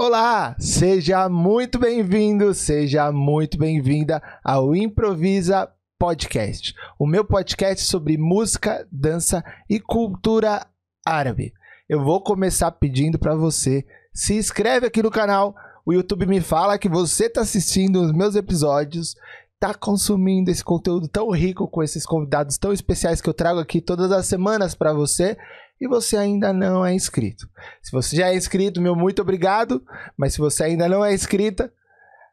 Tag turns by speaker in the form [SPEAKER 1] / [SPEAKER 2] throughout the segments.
[SPEAKER 1] Olá, seja muito bem-vindo, seja muito bem-vinda ao Improvisa Podcast, o meu podcast sobre música, dança e cultura árabe. Eu vou começar pedindo para você se inscreve aqui no canal. O YouTube me fala que você está assistindo os meus episódios, está consumindo esse conteúdo tão rico com esses convidados tão especiais que eu trago aqui todas as semanas para você e você ainda não é inscrito. Se você já é inscrito, meu muito obrigado, mas se você ainda não é inscrita,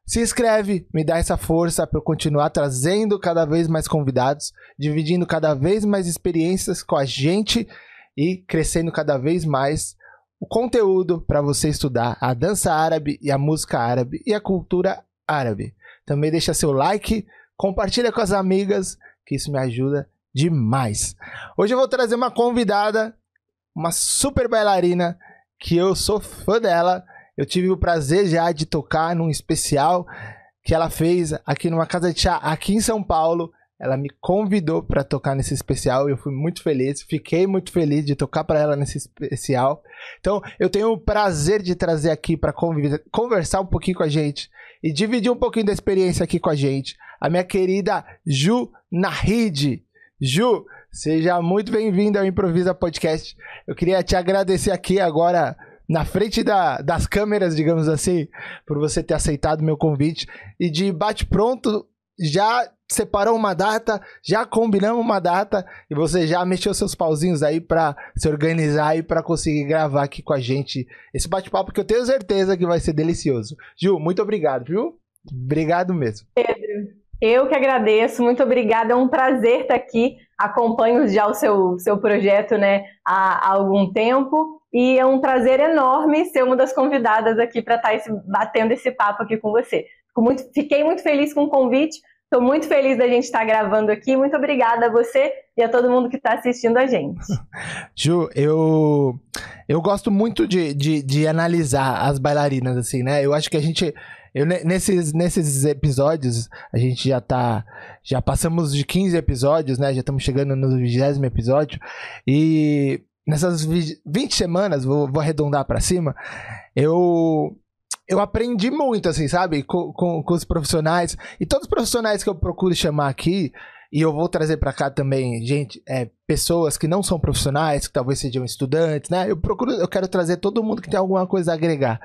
[SPEAKER 1] se inscreve, me dá essa força para eu continuar trazendo cada vez mais convidados, dividindo cada vez mais experiências com a gente e crescendo cada vez mais o conteúdo para você estudar a dança árabe e a música árabe e a cultura árabe. Também deixa seu like, compartilha com as amigas, que isso me ajuda demais. Hoje eu vou trazer uma convidada uma super bailarina que eu sou fã dela. Eu tive o prazer já de tocar num especial que ela fez aqui numa casa de chá aqui em São Paulo. Ela me convidou para tocar nesse especial e eu fui muito feliz. Fiquei muito feliz de tocar para ela nesse especial. Então, eu tenho o prazer de trazer aqui para conversar um pouquinho com a gente e dividir um pouquinho da experiência aqui com a gente. A minha querida Ju Nahid. Ju, Seja muito bem-vindo ao Improvisa Podcast. Eu queria te agradecer aqui agora, na frente da, das câmeras, digamos assim, por você ter aceitado meu convite. E de bate-pronto, já separou uma data, já combinamos uma data e você já mexeu seus pauzinhos aí para se organizar e para conseguir gravar aqui com a gente esse bate-papo que eu tenho certeza que vai ser delicioso. Ju, muito obrigado, viu? Obrigado mesmo.
[SPEAKER 2] Pedro, eu que agradeço, muito obrigada, é um prazer estar aqui. Acompanho já o seu, seu projeto né, há, há algum tempo e é um prazer enorme ser uma das convidadas aqui para estar esse, batendo esse papo aqui com você. Muito, fiquei muito feliz com o convite, estou muito feliz da gente estar gravando aqui. Muito obrigada a você e a todo mundo que está assistindo a gente.
[SPEAKER 1] Ju, eu, eu gosto muito de, de, de analisar as bailarinas, assim, né? Eu acho que a gente eu, nesses, nesses episódios, a gente já tá. Já passamos de 15 episódios, né? Já estamos chegando no 20 episódio. E nessas 20 semanas, vou, vou arredondar para cima, eu. Eu aprendi muito, assim, sabe? Com, com, com os profissionais. E todos os profissionais que eu procuro chamar aqui, e eu vou trazer para cá também, gente, é, pessoas que não são profissionais, que talvez sejam estudantes, né? Eu procuro, eu quero trazer todo mundo que tem alguma coisa a agregar.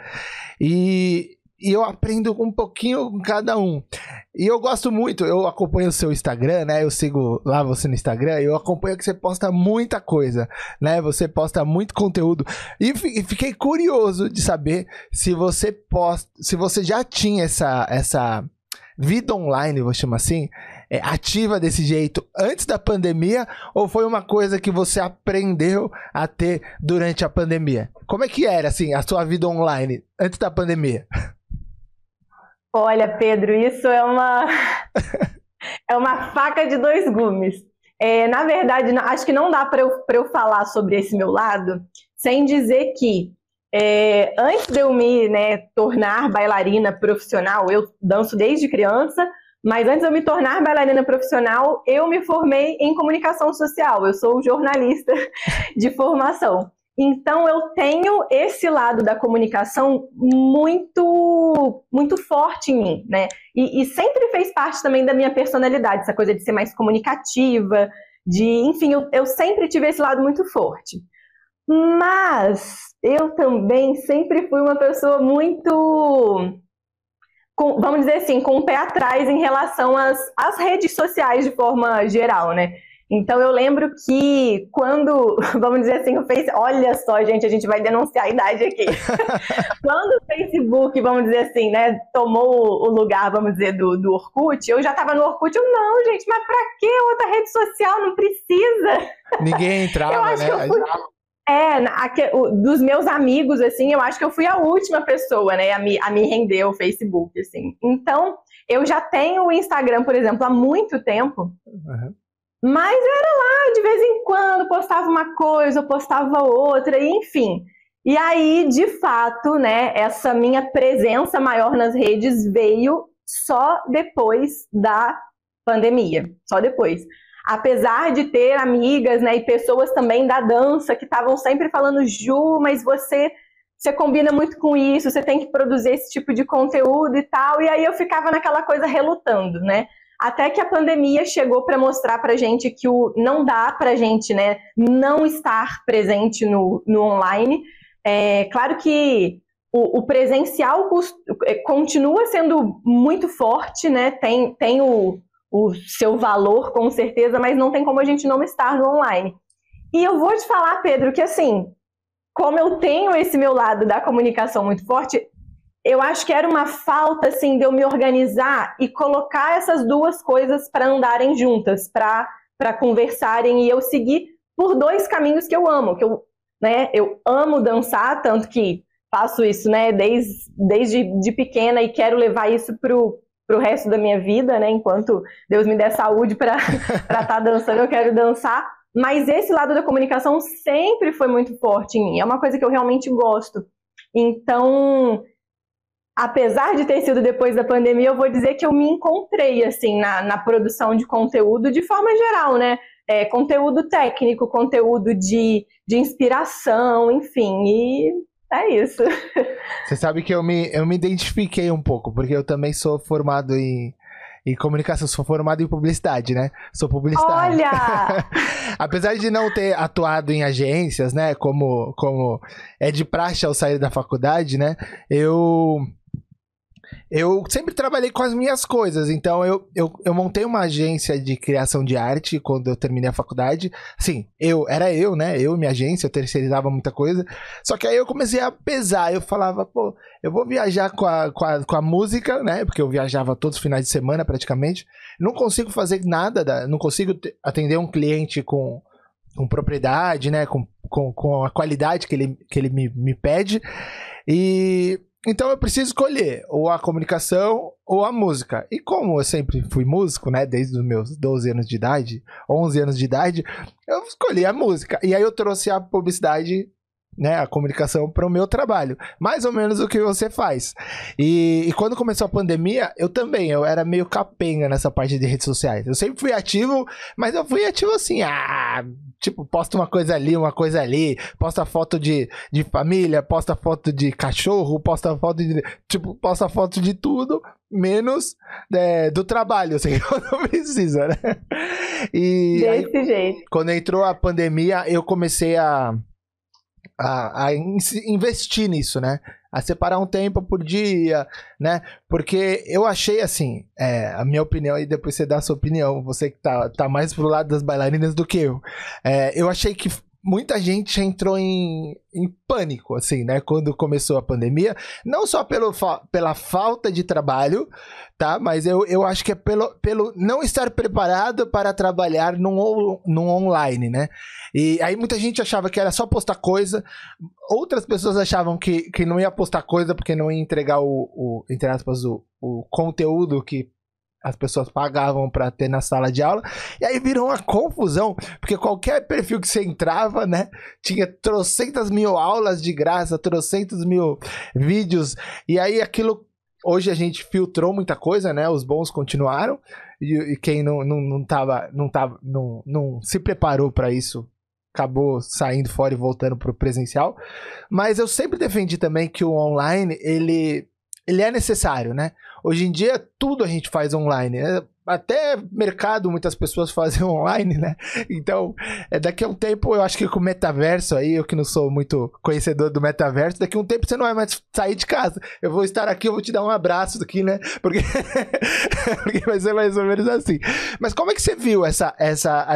[SPEAKER 1] E e eu aprendo um pouquinho com cada um. E eu gosto muito, eu acompanho o seu Instagram, né? Eu sigo lá você no Instagram, eu acompanho que você posta muita coisa, né? Você posta muito conteúdo. E fiquei curioso de saber se você posta, se você já tinha essa essa vida online, vou chamar assim, é, ativa desse jeito antes da pandemia ou foi uma coisa que você aprendeu a ter durante a pandemia? Como é que era assim a sua vida online antes da pandemia?
[SPEAKER 2] Olha, Pedro, isso é uma é uma faca de dois gumes. É, na verdade, acho que não dá para eu, eu falar sobre esse meu lado sem dizer que é, antes de eu me né, tornar bailarina profissional, eu danço desde criança, mas antes de eu me tornar bailarina profissional, eu me formei em comunicação social. Eu sou jornalista de formação. Então eu tenho esse lado da comunicação muito muito forte em mim, né? E, e, sempre fez parte também da minha personalidade, essa coisa de ser mais comunicativa, de, enfim, eu, eu sempre tive esse lado muito forte. Mas eu também sempre fui uma pessoa muito com, vamos dizer assim, com o pé atrás em relação às, às redes sociais de forma geral, né? Então eu lembro que quando, vamos dizer assim, o Facebook, olha só, gente, a gente vai denunciar a idade aqui. quando o Facebook, vamos dizer assim, né, tomou o lugar, vamos dizer, do, do Orkut, eu já estava no Orkut, eu não, gente, mas para que outra rede social? Não precisa.
[SPEAKER 1] Ninguém entrava, eu acho
[SPEAKER 2] né? Que eu fui... É, dos meus amigos, assim, eu acho que eu fui a última pessoa, né, a me, a me render o Facebook, assim. Então, eu já tenho o Instagram, por exemplo, há muito tempo. Uhum. Mas era lá, de vez em quando, postava uma coisa, postava outra, enfim. E aí, de fato, né, essa minha presença maior nas redes veio só depois da pandemia, só depois. Apesar de ter amigas, né, e pessoas também da dança que estavam sempre falando, Ju, mas você você combina muito com isso, você tem que produzir esse tipo de conteúdo e tal. E aí eu ficava naquela coisa relutando, né? Até que a pandemia chegou para mostrar para gente que o, não dá para gente né, não estar presente no, no online. É, claro que o, o presencial é, continua sendo muito forte, né? Tem, tem o, o seu valor, com certeza, mas não tem como a gente não estar no online. E eu vou te falar, Pedro, que assim, como eu tenho esse meu lado da comunicação muito forte, eu acho que era uma falta assim de eu me organizar e colocar essas duas coisas para andarem juntas, para para conversarem e eu seguir por dois caminhos que eu amo, que eu, né, eu amo dançar, tanto que faço isso, né, desde, desde de pequena e quero levar isso pro pro resto da minha vida, né, enquanto Deus me der saúde para estar tá dançando, eu quero dançar. Mas esse lado da comunicação sempre foi muito forte em mim. É uma coisa que eu realmente gosto. Então, apesar de ter sido depois da pandemia, eu vou dizer que eu me encontrei assim na, na produção de conteúdo de forma geral, né? É, conteúdo técnico, conteúdo de, de inspiração, enfim, e é isso.
[SPEAKER 1] Você sabe que eu me, eu me identifiquei um pouco, porque eu também sou formado em, em comunicação, sou formado em publicidade, né? Sou publicitário.
[SPEAKER 2] Olha!
[SPEAKER 1] Apesar de não ter atuado em agências, né? Como, como é de praxe ao sair da faculdade, né? Eu eu sempre trabalhei com as minhas coisas, então eu, eu, eu montei uma agência de criação de arte quando eu terminei a faculdade. Sim, eu, era eu, né? Eu, minha agência, eu terceirizava muita coisa. Só que aí eu comecei a pesar, eu falava, pô, eu vou viajar com a, com a, com a música, né? Porque eu viajava todos os finais de semana praticamente. Não consigo fazer nada, da, não consigo atender um cliente com, com propriedade, né? Com, com, com a qualidade que ele, que ele me, me pede. E então eu preciso escolher ou a comunicação ou a música. E como eu sempre fui músico, né, desde os meus 12 anos de idade, 11 anos de idade, eu escolhi a música. E aí eu trouxe a publicidade né, a comunicação para o meu trabalho. Mais ou menos o que você faz. E, e, quando começou a pandemia, eu também, eu era meio capenga nessa parte de redes sociais. Eu sempre fui ativo, mas eu fui ativo assim, ah, tipo, posto uma coisa ali, uma coisa ali, posta foto de, de família, posta foto de cachorro, posta foto de, tipo, posta foto de tudo, menos é, do trabalho, assim, não precisa, né?
[SPEAKER 2] E Desse aí, jeito.
[SPEAKER 1] Quando entrou a pandemia, eu comecei a a, a investir nisso, né? A separar um tempo por dia, né? Porque eu achei assim, é, a minha opinião, e depois você dá a sua opinião, você que tá, tá mais pro lado das bailarinas do que eu. É, eu achei que muita gente entrou em, em pânico, assim, né? Quando começou a pandemia. Não só pelo, pela falta de trabalho, tá? Mas eu, eu acho que é pelo, pelo não estar preparado para trabalhar num, num online, né? E aí muita gente achava que era só postar coisa. Outras pessoas achavam que, que não ia postar coisa porque não ia entregar o, o entre aspas, o, o conteúdo que as pessoas pagavam para ter na sala de aula. E aí virou uma confusão, porque qualquer perfil que você entrava, né, tinha trocentas mil aulas de graça, trocentos mil vídeos. E aí aquilo. Hoje a gente filtrou muita coisa, né? Os bons continuaram. E, e quem não, não, não, tava, não, tava, não, não se preparou para isso acabou saindo fora e voltando pro presencial. Mas eu sempre defendi também que o online, ele, ele é necessário, né? Hoje em dia, tudo a gente faz online. Né? Até mercado muitas pessoas fazem online, né? Então, é, daqui a um tempo, eu acho que com o metaverso aí, eu que não sou muito conhecedor do metaverso, daqui a um tempo você não vai mais sair de casa. Eu vou estar aqui, eu vou te dar um abraço aqui, né? Porque, Porque vai ser mais ou menos assim. Mas como é que você viu essa, essa.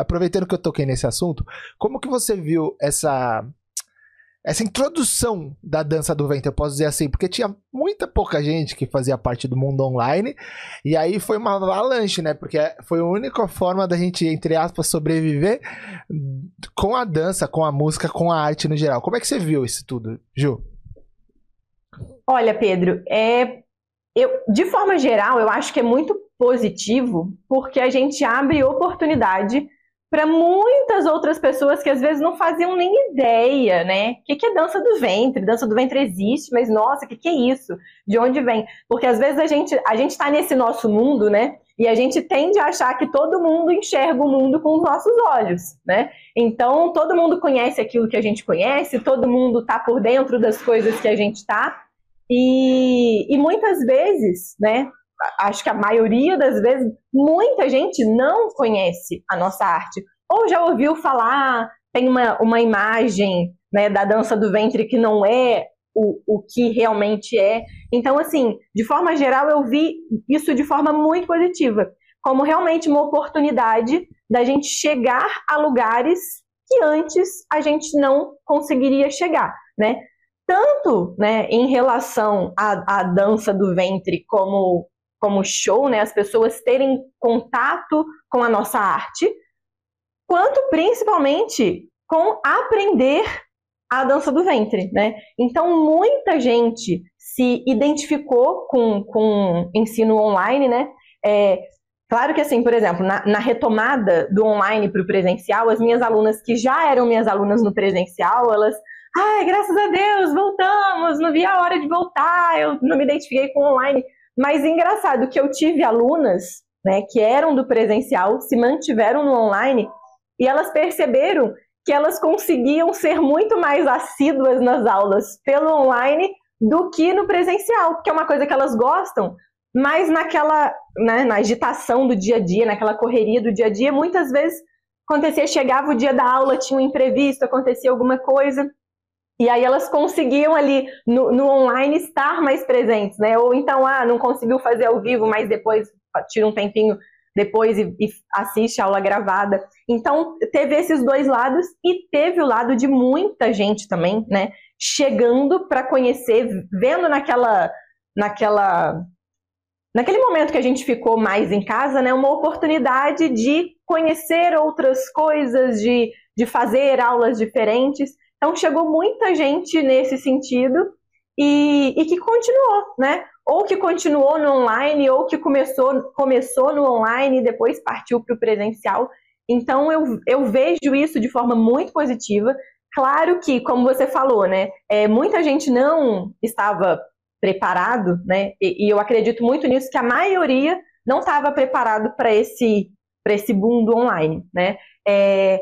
[SPEAKER 1] Aproveitando que eu toquei nesse assunto, como que você viu essa essa introdução da dança do vento, eu posso dizer assim, porque tinha muita pouca gente que fazia parte do mundo online, e aí foi uma avalanche, né? Porque foi a única forma da gente, entre aspas, sobreviver com a dança, com a música, com a arte no geral. Como é que você viu isso tudo, Ju?
[SPEAKER 2] Olha, Pedro, é, eu, de forma geral, eu acho que é muito positivo, porque a gente abre oportunidade para muitas outras pessoas que às vezes não faziam nem ideia, né? O que, que é dança do ventre? Dança do ventre existe, mas nossa, o que, que é isso? De onde vem? Porque às vezes a gente a gente está nesse nosso mundo, né? E a gente tende a achar que todo mundo enxerga o mundo com os nossos olhos, né? Então todo mundo conhece aquilo que a gente conhece, todo mundo está por dentro das coisas que a gente está. E, e muitas vezes, né? Acho que a maioria das vezes, muita gente não conhece a nossa arte. Ou já ouviu falar, tem uma, uma imagem né, da dança do ventre que não é o, o que realmente é. Então, assim, de forma geral, eu vi isso de forma muito positiva, como realmente uma oportunidade da gente chegar a lugares que antes a gente não conseguiria chegar, né? Tanto né, em relação à, à dança do ventre como como show, né, as pessoas terem contato com a nossa arte, quanto principalmente com aprender a dança do ventre, né? Então muita gente se identificou com, com ensino online, né? É, claro que assim, por exemplo, na, na retomada do online para o presencial, as minhas alunas que já eram minhas alunas no presencial, elas Ai, graças a Deus, voltamos, não vi a hora de voltar, eu não me identifiquei com online. Mas engraçado que eu tive alunas né, que eram do presencial, se mantiveram no online e elas perceberam que elas conseguiam ser muito mais assíduas nas aulas pelo online do que no presencial, que é uma coisa que elas gostam, mas naquela, né, na agitação do dia a dia, naquela correria do dia a dia, muitas vezes acontecia, chegava o dia da aula, tinha um imprevisto, acontecia alguma coisa, e aí elas conseguiam ali no, no, online estar mais presentes, né? Ou então, ah, não conseguiu fazer ao vivo, mas depois tira um tempinho depois e, e assiste a aula gravada. Então, teve esses dois lados e teve o lado de muita gente também, né? Chegando para conhecer, vendo naquela, naquela, naquele momento que a gente ficou mais em casa, né? Uma oportunidade de conhecer outras coisas, de, de fazer aulas diferentes. Então chegou muita gente nesse sentido e, e que continuou, né? Ou que continuou no online, ou que começou, começou no online e depois partiu para o presencial. Então eu, eu vejo isso de forma muito positiva. Claro que, como você falou, né? É, muita gente não estava preparado, né? E, e eu acredito muito nisso que a maioria não estava preparado para esse para esse boom do online, né? É,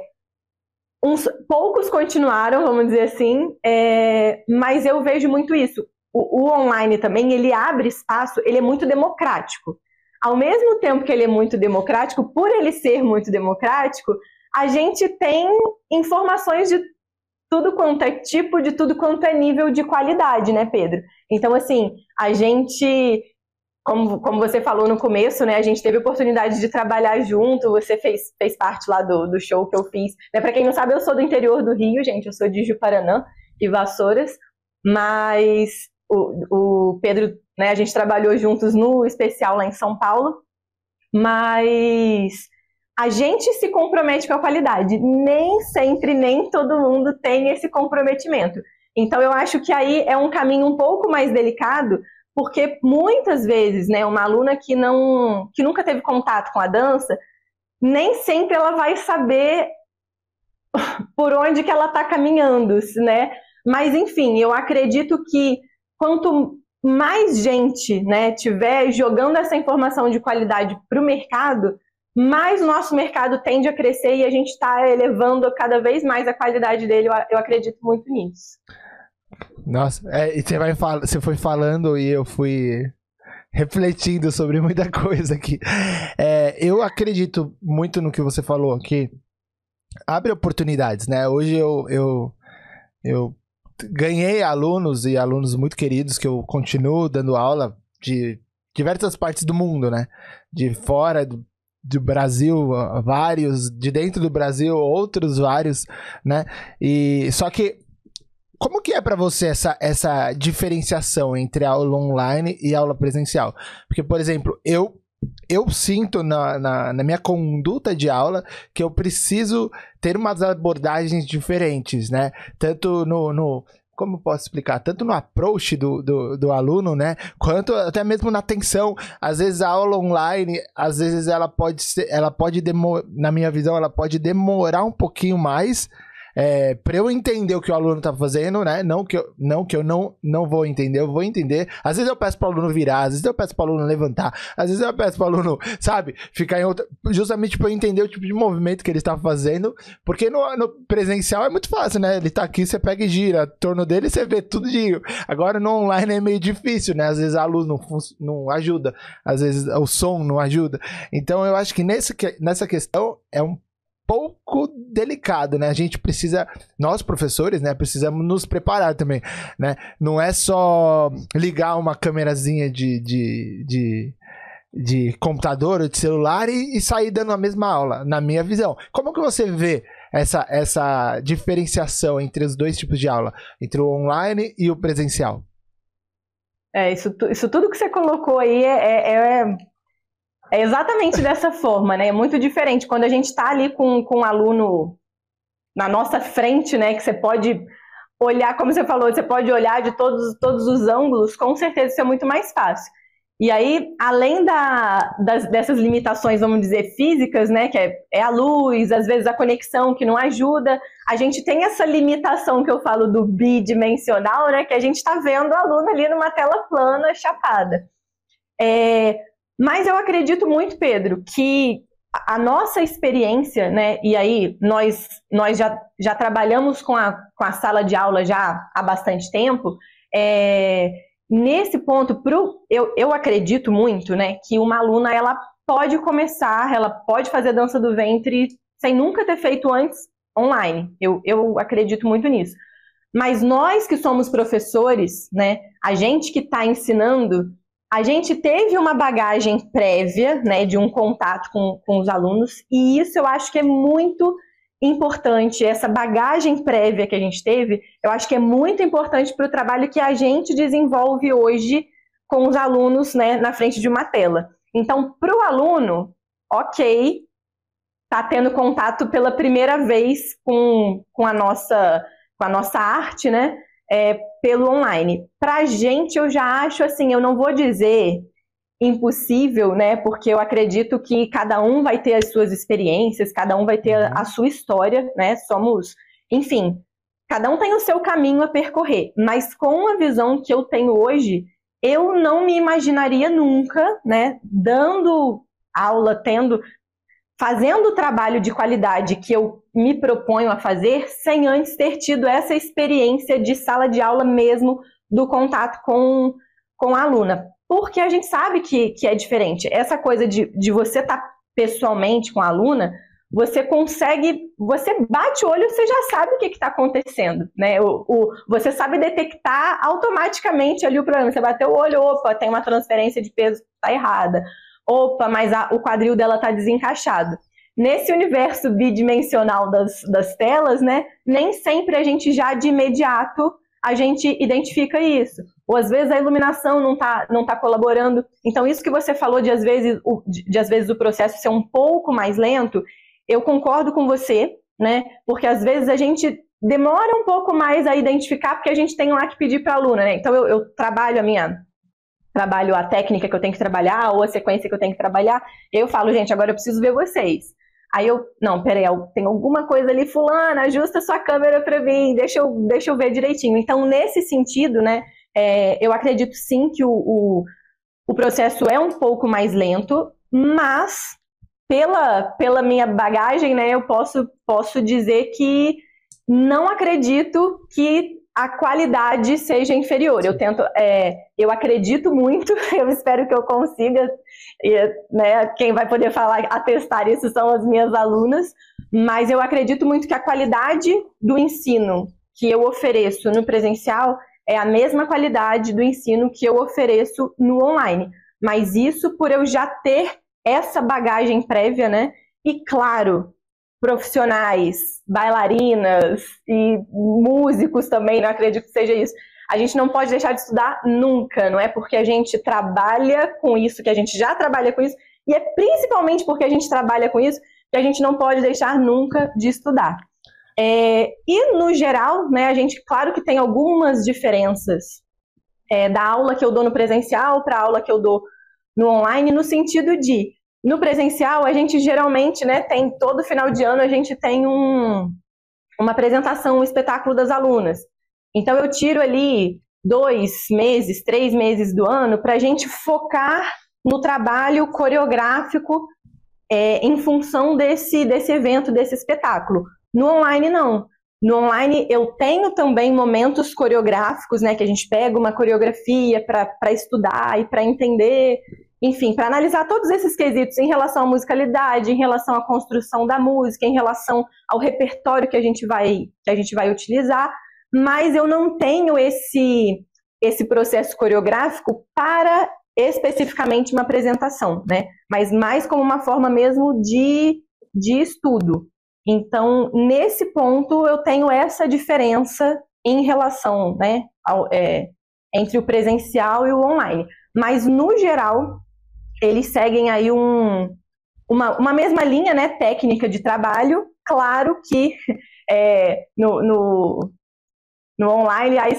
[SPEAKER 2] Uns, poucos continuaram, vamos dizer assim, é, mas eu vejo muito isso. O, o, online também, ele abre espaço, ele é muito democrático. Ao mesmo tempo que ele é muito democrático, por ele ser muito democrático, a gente tem informações de tudo quanto é tipo, de tudo quanto é nível de qualidade, né, Pedro? Então, assim, a gente como, como você falou no começo, né, a gente teve a oportunidade de trabalhar junto, você fez, fez parte lá do, do show que eu fiz. Né, Para quem não sabe, eu sou do interior do Rio, gente, eu sou de Juparanã e Vassouras, mas o, o Pedro, né, a gente trabalhou juntos no especial lá em São Paulo, mas a gente se compromete com a qualidade. Nem sempre, nem todo mundo tem esse comprometimento. Então, eu acho que aí é um caminho um pouco mais delicado, porque muitas vezes, né, uma aluna que não que nunca teve contato com a dança, nem sempre ela vai saber por onde que ela está caminhando, né? Mas enfim, eu acredito que quanto mais gente, né, tiver jogando essa informação de qualidade para o mercado, mais o nosso mercado tende a crescer e a gente está elevando cada vez mais a qualidade dele. Eu, eu acredito muito nisso.
[SPEAKER 1] Nossa, é, e você vai você foi falando e eu fui refletindo sobre muita coisa aqui. É, eu acredito muito no que você falou aqui. Abre oportunidades, né? Hoje eu, eu, eu ganhei alunos e alunos muito queridos que eu continuo dando aula de diversas partes do mundo, né? De fora do, do Brasil, vários, de dentro do Brasil, outros vários, né? E só que como que é para você essa, essa diferenciação entre aula online e aula presencial? Porque, por exemplo, eu eu sinto na, na, na, minha conduta de aula que eu preciso ter umas abordagens diferentes, né? Tanto no, no como posso explicar? Tanto no approach do, do, do, aluno, né? Quanto até mesmo na atenção. Às vezes a aula online, às vezes ela pode ser, ela pode demorar, na minha visão, ela pode demorar um pouquinho mais é, para eu entender o que o aluno tá fazendo, né? Não que eu não, que eu não, não vou entender, eu vou entender. Às vezes eu peço para o aluno virar, às vezes eu peço para o aluno levantar, às vezes eu peço para o aluno, sabe, ficar em outra. Justamente para eu entender o tipo de movimento que ele está fazendo. Porque no, no, presencial é muito fácil, né? Ele tá aqui, você pega e gira, torno dele você vê tudo de. Agora no online é meio difícil, né? Às vezes a luz não, não ajuda, às vezes o som não ajuda. Então eu acho que nesse, nessa questão é um pouco delicado, né? A gente precisa, nós professores, né, precisamos nos preparar também, né? Não é só ligar uma câmerazinha de, de, de, de computador ou de celular e, e, sair dando a mesma aula, na minha visão. Como que você vê essa, essa diferenciação entre os dois tipos de aula, entre o online e o presencial?
[SPEAKER 2] É, isso, isso tudo que você colocou aí é, é, é é exatamente dessa forma, né? É muito diferente. Quando a gente está ali com, com um aluno na nossa frente, né? Que você pode olhar, como você falou, você pode olhar de todos, todos os ângulos, com certeza isso é muito mais fácil. E aí, além da, das, dessas limitações, vamos dizer, físicas, né, que é, é, a luz, às vezes a conexão que não ajuda, a gente tem essa limitação que eu falo do bidimensional, né, que a gente está vendo o aluno ali numa tela plana, chapada. É, mas eu acredito muito, Pedro, que a nossa experiência, né? E aí nós, nós já, já trabalhamos com a, com a sala de aula já há bastante tempo. É, nesse ponto, pro, eu, eu acredito muito, né, que uma aluna ela pode começar, ela pode fazer dança do ventre sem nunca ter feito antes online. Eu, eu acredito muito nisso. Mas nós que somos professores, né, a gente que está ensinando, a gente teve uma bagagem prévia, né, de um contato com, com os alunos, e isso eu acho que é muito importante, essa bagagem prévia que a gente teve, eu acho que é muito importante para o trabalho que a gente desenvolve hoje com os alunos, né, na frente de uma tela. Então, para o aluno, ok, está tendo contato pela primeira vez com, com, a, nossa, com a nossa arte, né? é, pelo online. Para a gente, eu já acho assim, eu não vou dizer impossível, né? Porque eu acredito que cada um vai ter as suas experiências, cada um vai ter a, a sua história, né? Somos, enfim, cada um tem o seu caminho a percorrer. Mas com a visão que eu tenho hoje, eu não me imaginaria nunca, né? Dando aula, tendo fazendo o trabalho de qualidade que eu me proponho a fazer sem antes ter tido essa experiência de sala de aula mesmo do contato com, com a aluna. Porque a gente sabe que, que é diferente. Essa coisa de, de você estar tá pessoalmente com a aluna, você consegue, você bate o olho, você já sabe o que está acontecendo, né? O, o, você sabe detectar automaticamente ali o problema. Você bateu o olho, opa, tem uma transferência de peso que está errada opa, mas a, o quadril dela está desencaixado. Nesse universo bidimensional das, das telas, né, nem sempre a gente já de imediato a gente identifica isso. Ou às vezes a iluminação não está não tá colaborando. Então, isso que você falou de às, vezes, o, de, de às vezes o processo ser um pouco mais lento, eu concordo com você, né? Porque às vezes a gente demora um pouco mais a identificar, porque a gente tem lá que pedir para a aluna, né? Então eu, eu trabalho a minha trabalho a técnica que eu tenho que trabalhar ou a sequência que eu tenho que trabalhar. Eu falo, gente, agora eu preciso ver vocês. Aí eu, não, peraí, tem alguma coisa ali, fulana, ajusta sua câmera para mim, deixa eu, deixa eu ver direitinho. Então, nesse sentido, né, é, eu acredito sim que o, o, o processo é um pouco mais lento, mas pela, pela minha bagagem, né, eu posso, posso dizer que não acredito que a qualidade seja inferior. Eu tento, é, eu acredito muito, eu espero que eu consiga, e, né, quem vai poder falar, atestar isso são as minhas alunas, mas eu acredito muito que a qualidade do ensino que eu ofereço no presencial é a mesma qualidade do ensino que eu ofereço no online. Mas isso por eu já ter essa bagagem prévia, né? E claro, profissionais, bailarinas e músicos também, não acredito que seja isso. A gente não pode deixar de estudar nunca, não é porque a gente trabalha com isso, que a gente já trabalha com isso, e é principalmente porque a gente trabalha com isso que a gente não pode deixar nunca de estudar. É, e no geral, né, a gente, claro que tem algumas diferenças é, da aula que eu dou no presencial para a aula que eu dou no online, no sentido de, no presencial, a gente geralmente, né, tem, todo final de ano, a gente tem um, uma apresentação, um espetáculo das alunas. Então, eu tiro ali dois meses, três meses do ano para a gente focar no trabalho coreográfico é, em função desse, desse evento, desse espetáculo. No online, não. No online, eu tenho também momentos coreográficos, né? Que a gente pega uma coreografia para estudar e para entender, enfim, para analisar todos esses quesitos em relação à musicalidade, em relação à construção da música, em relação ao repertório que a gente vai, que a gente vai utilizar, mas eu não tenho esse, esse processo coreográfico para especificamente uma apresentação, né? Mas mais como uma forma mesmo de, de estudo. Então, nesse ponto, eu tenho essa diferença em relação, né, ao, é, entre o presencial e o online. Mas, no geral, eles seguem aí um, uma, uma mesma linha, né, técnica de trabalho. Claro que é, no, no, no online, aí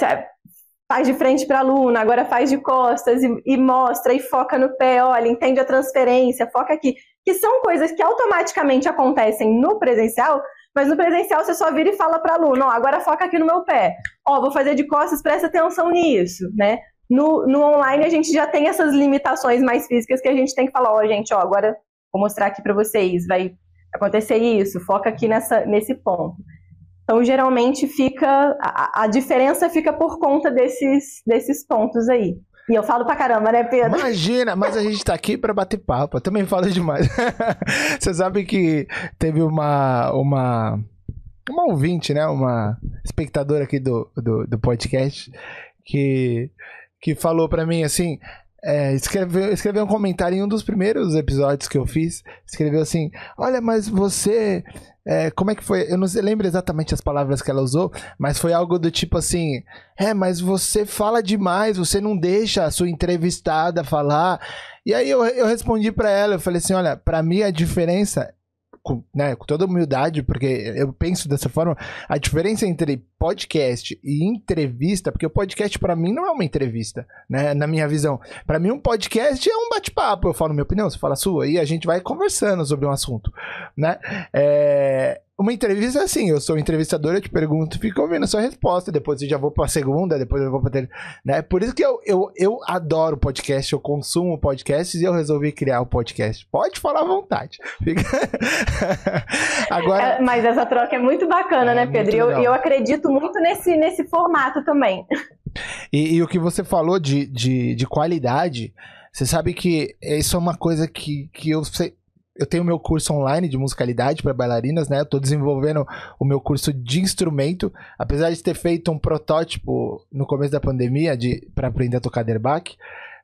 [SPEAKER 2] faz de frente para a aluna, agora faz de costas e, e, mostra e foca no pé, olha, entende a transferência, foca aqui, que são coisas que automaticamente acontecem no presencial, mas no presencial você só vira e fala para a aluna, ó, agora foca aqui no meu pé, ó, vou fazer de costas, presta atenção nisso, né? No, no online a gente já tem essas limitações mais físicas que a gente tem que falar, ó, gente, ó, agora vou mostrar aqui para vocês, vai acontecer isso, foca aqui nessa, nesse ponto. Então, geralmente fica. A, a, diferença fica por conta desses, desses pontos aí. E eu falo pra caramba, né, Pedro?
[SPEAKER 1] Imagina, mas a gente tá aqui pra bater papo. Eu também falo demais. Você sabe que teve uma. uma uma ouvinte, né? Uma espectadora aqui do, do, do podcast que, que falou para mim assim: é, escreveu, escreveu um comentário em um dos primeiros episódios que eu fiz. Escreveu assim: Olha, mas você. É, como é que foi? Eu não lembro exatamente as palavras que ela usou, mas foi algo do tipo assim: É, mas você fala demais, você não deixa a sua entrevistada falar. E aí eu, eu respondi para ela: Eu falei assim, olha, para mim a diferença com, né, com toda humildade, porque eu penso dessa forma, a diferença entre podcast e entrevista, porque o podcast para mim não é uma entrevista, né, na minha visão. Para mim um podcast é um bate-papo, eu falo minha opinião, você fala a sua, e a gente vai conversando sobre um assunto, né? É, uma entrevista é assim, eu sou entrevistador, eu te pergunto, fico ouvindo a sua resposta, depois eu já vou pra segunda, depois eu vou pra ter, né? Por isso que eu, eu, eu adoro podcast, eu consumo podcasts e eu resolvi criar o podcast. Pode falar à vontade. Fica...
[SPEAKER 2] Agora... É, mas essa troca é muito bacana, é, né, Pedro? E eu, eu acredito muito nesse, nesse formato também.
[SPEAKER 1] E, e o que você falou de, de, de qualidade, você sabe que isso é uma coisa que, que eu sei eu tenho meu curso online de musicalidade para bailarinas, né? Eu tô desenvolvendo o meu curso de instrumento, apesar de ter feito um protótipo no começo da pandemia de para aprender a tocar derbaque,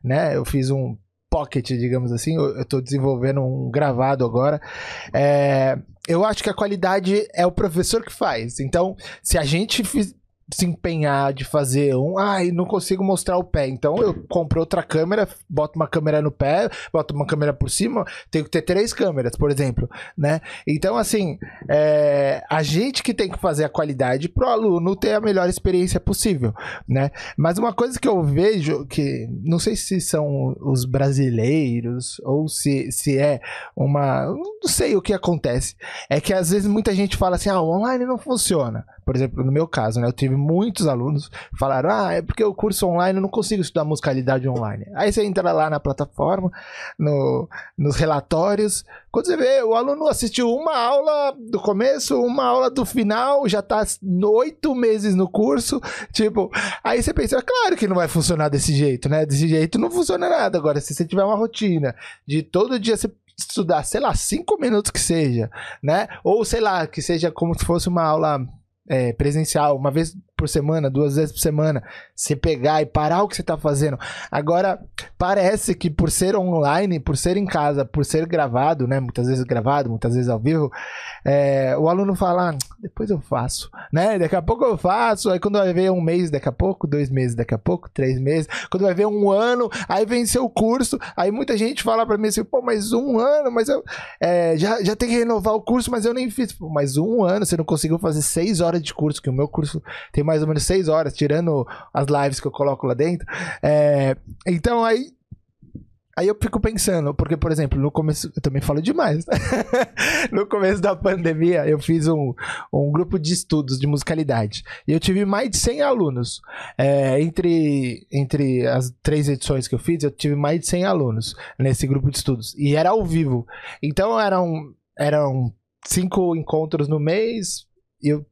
[SPEAKER 1] né? Eu fiz um pocket, digamos assim. Eu, tô desenvolvendo um gravado agora. É, eu acho que a qualidade é o professor que faz. Então, se a gente se empenhar de fazer um, ai, não consigo mostrar o pé. Então eu compro outra câmera, boto uma câmera no pé, boto uma câmera por cima, tenho que ter três câmeras, por exemplo, né? Então, assim, é, a gente que tem que fazer a qualidade pro aluno ter a melhor experiência possível, né? Mas uma coisa que eu vejo que não sei se são os brasileiros ou se, se é uma, não sei o que acontece, é que às vezes muita gente fala assim, ah, o online não funciona. Por exemplo, no meu caso, né? Eu tive muitos alunos que falaram: ah, é porque o curso online eu não consigo estudar musicalidade online. Aí você entra lá na plataforma, no, nos relatórios. Quando você vê, o aluno assistiu uma aula do começo, uma aula do final, já tá oito meses no curso. Tipo, aí você pensa, claro que não vai funcionar desse jeito, né? Desse jeito não funciona nada. Agora, se você tiver uma rotina de todo dia você estudar, sei lá, cinco minutos que seja, né? Ou sei lá, que seja como se fosse uma aula é, presencial, uma vez por semana, duas vezes por semana, você pegar e parar o que você tá fazendo. Agora, parece que por ser online, por ser em casa, por ser gravado, né? Muitas vezes gravado, muitas vezes ao vivo, é, o aluno fala, ah, depois eu faço, né? Daqui a pouco eu faço, aí quando vai ver um mês daqui a pouco, dois meses daqui a pouco, três meses, quando vai ver um ano, aí venceu o curso, aí muita gente fala para mim assim, pô, mas um ano, mas eu é, já, já tem que renovar o curso, mas eu nem fiz. Pô, mas um ano você não conseguiu fazer seis horas de curso, que o meu curso tem mais ou menos seis horas, tirando as lives que eu coloco lá dentro. É, então aí Aí eu fico pensando, porque, por exemplo, no começo, eu também falo demais. Né? no começo da pandemia, eu fiz um, um grupo de estudos de musicalidade. E eu tive mais de 100 alunos. É, entre, entre as três edições que eu fiz, eu tive mais de 100 alunos nesse grupo de estudos. E era ao vivo. Então eram, eram cinco encontros no mês. Eu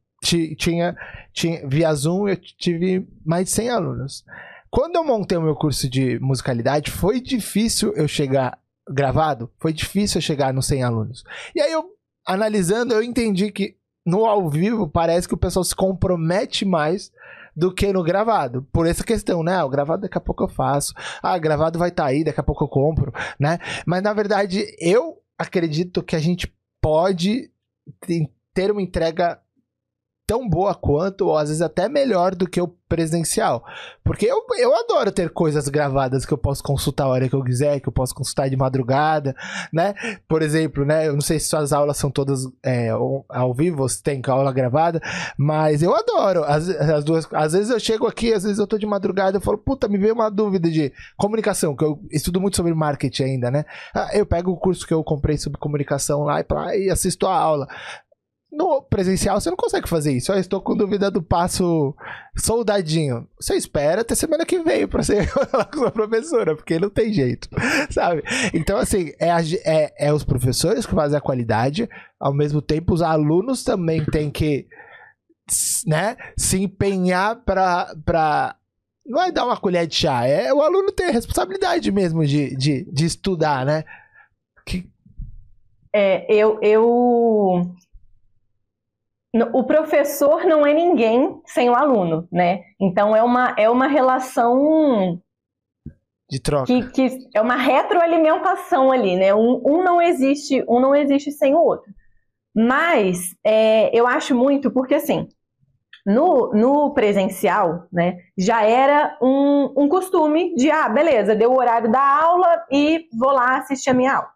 [SPEAKER 1] tinha, tinha, via Zoom, eu tive mais de 100 alunos. Quando eu montei o meu curso de musicalidade, foi difícil eu chegar gravado, foi difícil eu chegar nos 100 alunos. E aí eu, analisando, eu entendi que no ao vivo parece que o pessoal se compromete mais do que no gravado. Por essa questão, né? Ah, o gravado daqui a pouco eu faço. Ah, gravado vai estar tá aí, daqui a pouco eu compro, né? Mas na verdade, eu acredito que a gente pode ter uma entrega tão boa quanto, ou às vezes até melhor do que o presencial. Porque eu, eu adoro ter coisas gravadas que eu posso consultar a hora que eu quiser, que eu posso consultar de madrugada, né? Por exemplo, né? Eu não sei se suas aulas são todas é, ao vivo, se tem aula gravada, mas eu adoro as, as duas. Às vezes eu chego aqui, às vezes eu tô de madrugada, eu falo, puta, me veio uma dúvida de comunicação, que eu estudo muito sobre marketing ainda, né? Ah, eu pego o curso que eu comprei sobre comunicação lá e, e assisto a aula. No presencial você não consegue fazer isso. Eu estou com dúvida do passo soldadinho. Você espera até semana que vem para você falar com sua professora, porque não tem jeito, sabe? Então, assim, é, é, é os professores que fazem a qualidade, ao mesmo tempo os alunos também têm que né, se empenhar para não é dar uma colher de chá, é o aluno ter responsabilidade mesmo de, de, de estudar, né?
[SPEAKER 2] Que... É, eu, eu o professor não é ninguém sem o aluno, né? Então é uma, é uma relação
[SPEAKER 1] de troca.
[SPEAKER 2] Que, que é uma retroalimentação ali, né? Um, um, não existe, um não existe sem o outro. Mas é, eu acho muito porque assim, no, no presencial, né, já era um, um costume de ah, beleza, deu o horário da aula e vou lá assistir a minha aula.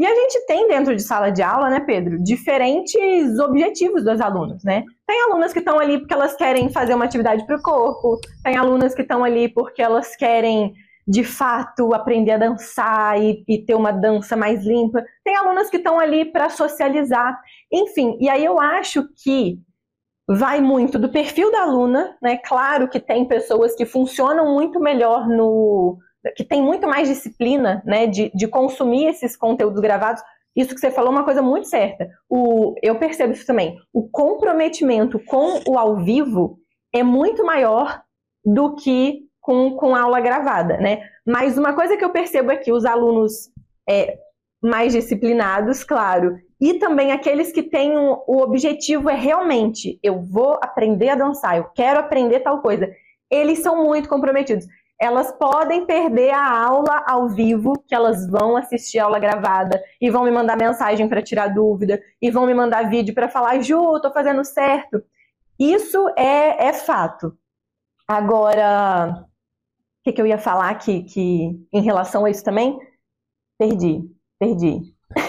[SPEAKER 2] E a gente tem dentro de sala de aula, né, Pedro, diferentes objetivos dos alunos, né? Tem alunas que estão ali porque elas querem fazer uma atividade para o corpo, tem alunas que estão ali porque elas querem, de fato, aprender a dançar e, e ter uma dança mais limpa, tem alunas que estão ali para socializar, enfim. E aí eu acho que vai muito do perfil da aluna, né? Claro que tem pessoas que funcionam muito melhor no que tem muito mais disciplina né, de, de consumir esses conteúdos gravados. Isso que você falou é uma coisa muito certa. O, eu percebo isso também. O comprometimento com o ao vivo é muito maior do que com, com aula gravada, né? Mas uma coisa que eu percebo é que os alunos é, mais disciplinados, claro, e também aqueles que têm o, o objetivo é realmente eu vou aprender a dançar, eu quero aprender tal coisa. Eles são muito comprometidos elas podem perder a aula ao vivo, que elas vão assistir a aula gravada e vão me mandar mensagem para tirar dúvida e vão me mandar vídeo para falar, Ju, tô fazendo certo. Isso é, é fato. Agora, o que, que eu ia falar aqui que, em relação a isso também? Perdi, perdi.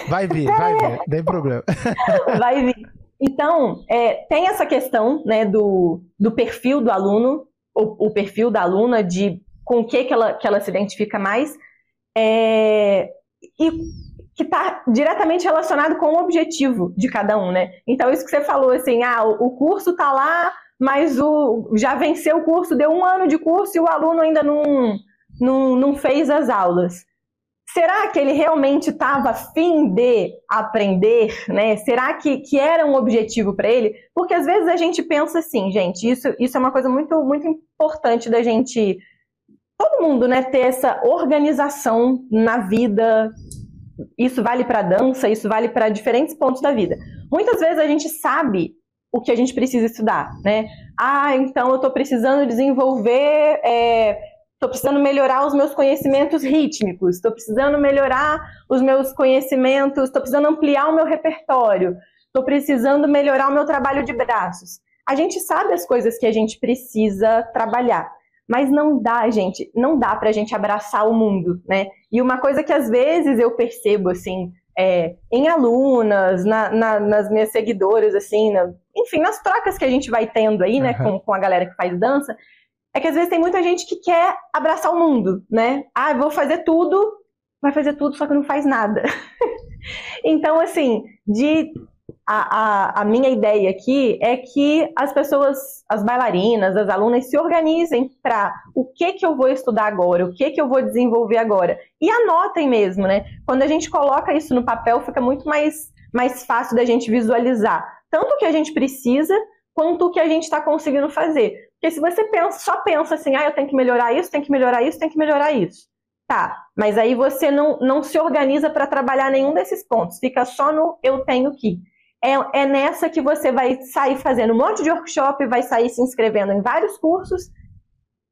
[SPEAKER 1] Vai vir, vai vir, não tem problema.
[SPEAKER 2] Vai vir. Então, é, tem essa questão né, do, do perfil do aluno, o, o perfil da aluna de com o que, que, ela, que ela se identifica mais, é, e que está diretamente relacionado com o objetivo de cada um, né? Então, isso que você falou, assim, ah, o, curso está lá, mas o, já venceu o curso, deu um ano de curso e o aluno ainda não, não, não fez as aulas. Será que ele realmente estava afim de aprender, né? Será que, que era um objetivo para ele? Porque às vezes a gente pensa assim, gente, isso, isso é uma coisa muito, muito importante da gente todo mundo, né, ter essa organização na vida. Isso vale para dança, isso vale para diferentes pontos da vida. Muitas vezes a gente sabe o que a gente precisa estudar, né? Ah, então eu estou precisando desenvolver, estou é, precisando melhorar os meus conhecimentos rítmicos, estou precisando melhorar os meus conhecimentos, estou precisando ampliar o meu repertório, estou precisando melhorar o meu trabalho de braços. A gente sabe as coisas que a gente precisa trabalhar. Mas não dá, gente, não dá pra gente abraçar o mundo, né? E uma coisa que às vezes eu percebo, assim, é, em alunas, na, na, nas minhas seguidoras, assim, na, enfim, nas trocas que a gente vai tendo aí, né, uhum. com, com a galera que faz dança, é que às vezes tem muita gente que quer abraçar o mundo, né? Ah, vou fazer tudo, vai fazer tudo, só que não faz nada. então, assim, de a, a, a, minha ideia aqui é que as pessoas, as bailarinas, as alunas se organizem para o que que eu vou estudar agora, o que que eu vou desenvolver agora. E anotem mesmo, né? Quando a gente coloca isso no papel, fica muito mais, mais fácil da gente visualizar. Tanto o que a gente precisa, quanto o que a gente está conseguindo fazer. Porque se você pensa, só pensa assim, ah, eu tenho que melhorar isso, tenho que melhorar isso, tenho que melhorar isso. Tá, mas aí você não, não se organiza para trabalhar nenhum desses pontos, fica só no eu tenho que é, é nessa que você vai sair fazendo um monte de workshop, vai sair se inscrevendo em vários cursos.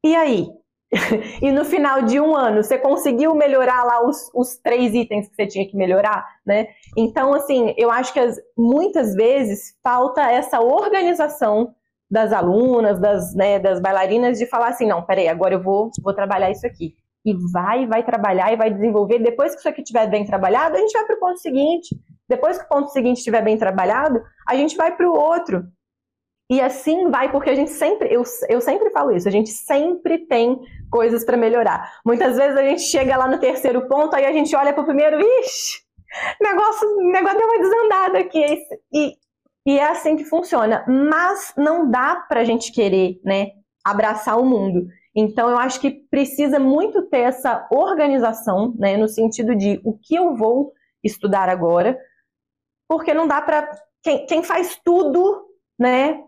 [SPEAKER 2] E aí? e no final de um ano, você conseguiu melhorar lá os, os três itens que você tinha que melhorar, né? Então, assim, eu acho que as, muitas vezes falta essa organização das alunas, das, né, das bailarinas, de falar assim, não, peraí, agora eu vou, vou trabalhar isso aqui. E vai, vai trabalhar e vai desenvolver. Depois que isso aqui estiver bem trabalhado, a gente vai para o ponto seguinte. Depois que o ponto seguinte estiver bem trabalhado, a gente vai para o outro. E assim vai, porque a gente sempre, eu, eu sempre falo isso, a gente sempre tem coisas para melhorar. Muitas vezes a gente chega lá no terceiro ponto, aí a gente olha para o primeiro, ixi, negócio, negócio deu uma desandada aqui. E, e é assim que funciona. Mas não dá para a gente querer, né, abraçar o mundo. Então, eu acho que precisa muito ter essa organização, né, no sentido de o que eu vou estudar agora, porque não dá para quem, quem, faz tudo, né,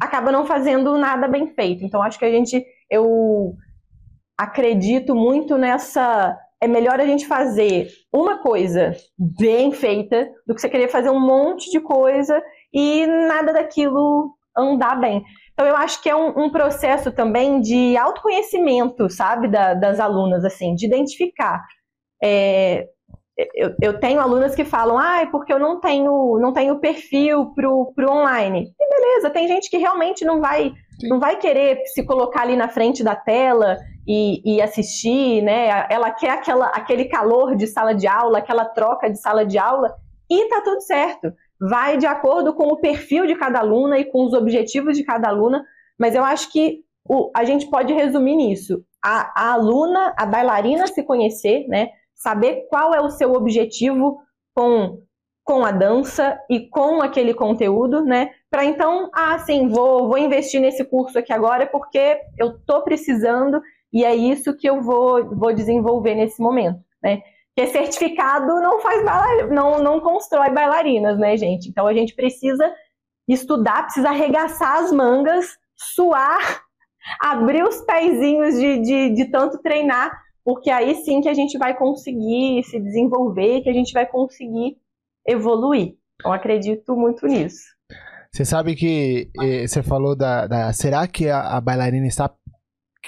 [SPEAKER 2] acaba não fazendo nada bem feito. Então acho que a gente eu acredito muito nessa é melhor a gente fazer uma coisa bem feita do que você querer fazer um monte de coisa e nada daquilo andar bem. Então eu acho que é um, um processo também de autoconhecimento, sabe, da, das alunas, assim, de identificar é, eu, eu, tenho alunas que falam, ah, é porque eu não tenho, não tenho perfil pro, pro online. E beleza, tem gente que realmente não vai, não vai querer se colocar ali na frente da tela e, e, assistir, né? Ela quer aquela, aquele calor de sala de aula, aquela troca de sala de aula, e tá tudo certo. Vai de acordo com o perfil de cada aluna e com os objetivos de cada aluna, mas eu acho que o, a gente pode resumir nisso. A, a aluna, a bailarina se conhecer, né? saber qual é o seu objetivo com, com a dança e com aquele conteúdo, né? Para então, ah, sim, vou, vou investir nesse curso aqui agora porque eu tô precisando e é isso que eu vou, vou desenvolver nesse momento, né? Porque certificado não faz não, não constrói bailarinas, né, gente? Então a gente precisa estudar, precisa arregaçar as mangas, suar, abrir os pezinhos de, de, de tanto treinar porque aí sim que a gente vai conseguir se desenvolver, que a gente vai conseguir evoluir. Então acredito muito nisso.
[SPEAKER 1] Você sabe que eh, você falou da, da, Será que a, a bailarina está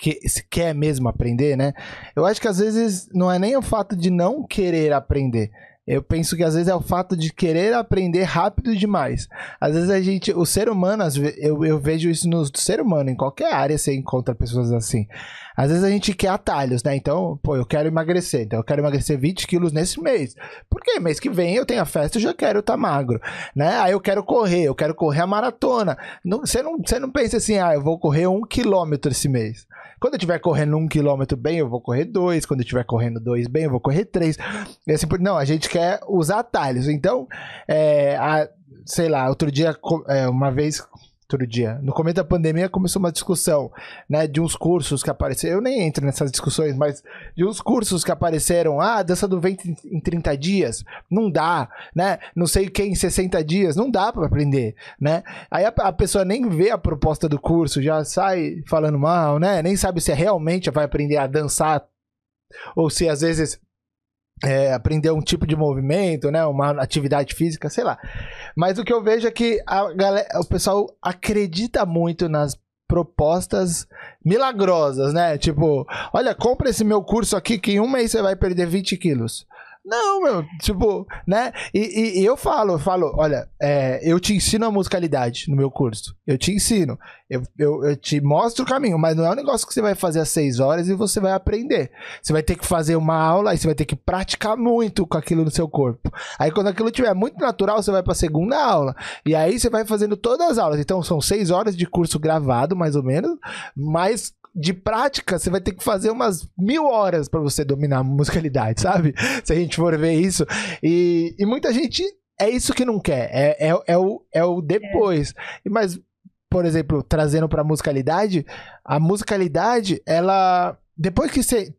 [SPEAKER 1] que, quer mesmo aprender, né? Eu acho que às vezes não é nem o fato de não querer aprender, eu penso que às vezes é o fato de querer aprender rápido demais. Às vezes a gente, o ser humano, eu, eu vejo isso no ser humano, em qualquer área você encontra pessoas assim. Às vezes a gente quer atalhos, né? Então, pô, eu quero emagrecer, então eu quero emagrecer 20 quilos nesse mês. Porque mês que vem eu tenho a festa e já quero estar tá magro, né? Aí eu quero correr, eu quero correr a maratona. Você, não, você não pensa assim, ah, eu vou correr um quilômetro esse mês. Quando eu estiver correndo um quilômetro bem, eu vou correr dois. Quando eu estiver correndo dois bem, eu vou correr três. E assim, não, a gente quer usar atalhos. Então, é, a, sei lá, outro dia, é, uma vez outro dia. No começo da pandemia começou uma discussão, né, de uns cursos que apareceram. Eu nem entro nessas discussões, mas de uns cursos que apareceram. Ah, dança do ventre em 30 dias, não dá, né? Não sei quem em 60 dias, não dá para aprender, né? Aí a, a, pessoa nem vê a proposta do curso, já sai falando mal, né? Nem sabe se realmente vai aprender a dançar ou se às vezes é, aprender um tipo de movimento, né? Uma atividade física, sei lá. Mas o que eu vejo é que a galera, o pessoal acredita muito nas propostas milagrosas, né? Tipo, olha, compra esse meu curso aqui que em um mês você vai perder 20 quilos. Não, meu, tipo, né? E, e, e eu falo, eu falo, olha, é, eu te ensino a musicalidade no meu curso. Eu te ensino. Eu, eu, eu, te mostro o caminho, mas não é um negócio que você vai fazer às seis horas e você vai aprender. Você vai ter que fazer uma aula e você vai ter que praticar muito com aquilo no seu corpo. Aí quando aquilo estiver muito natural, você vai para a segunda aula. E aí você vai fazendo todas as aulas. Então são seis horas de curso gravado, mais ou menos, mas de prática, você vai ter que fazer umas mil horas para você dominar a musicalidade, sabe? Se a gente for ver isso. E, e muita gente é isso que não quer, é, é, é, o, é o depois. É. Mas, por exemplo, trazendo pra musicalidade, a musicalidade, ela. Depois que você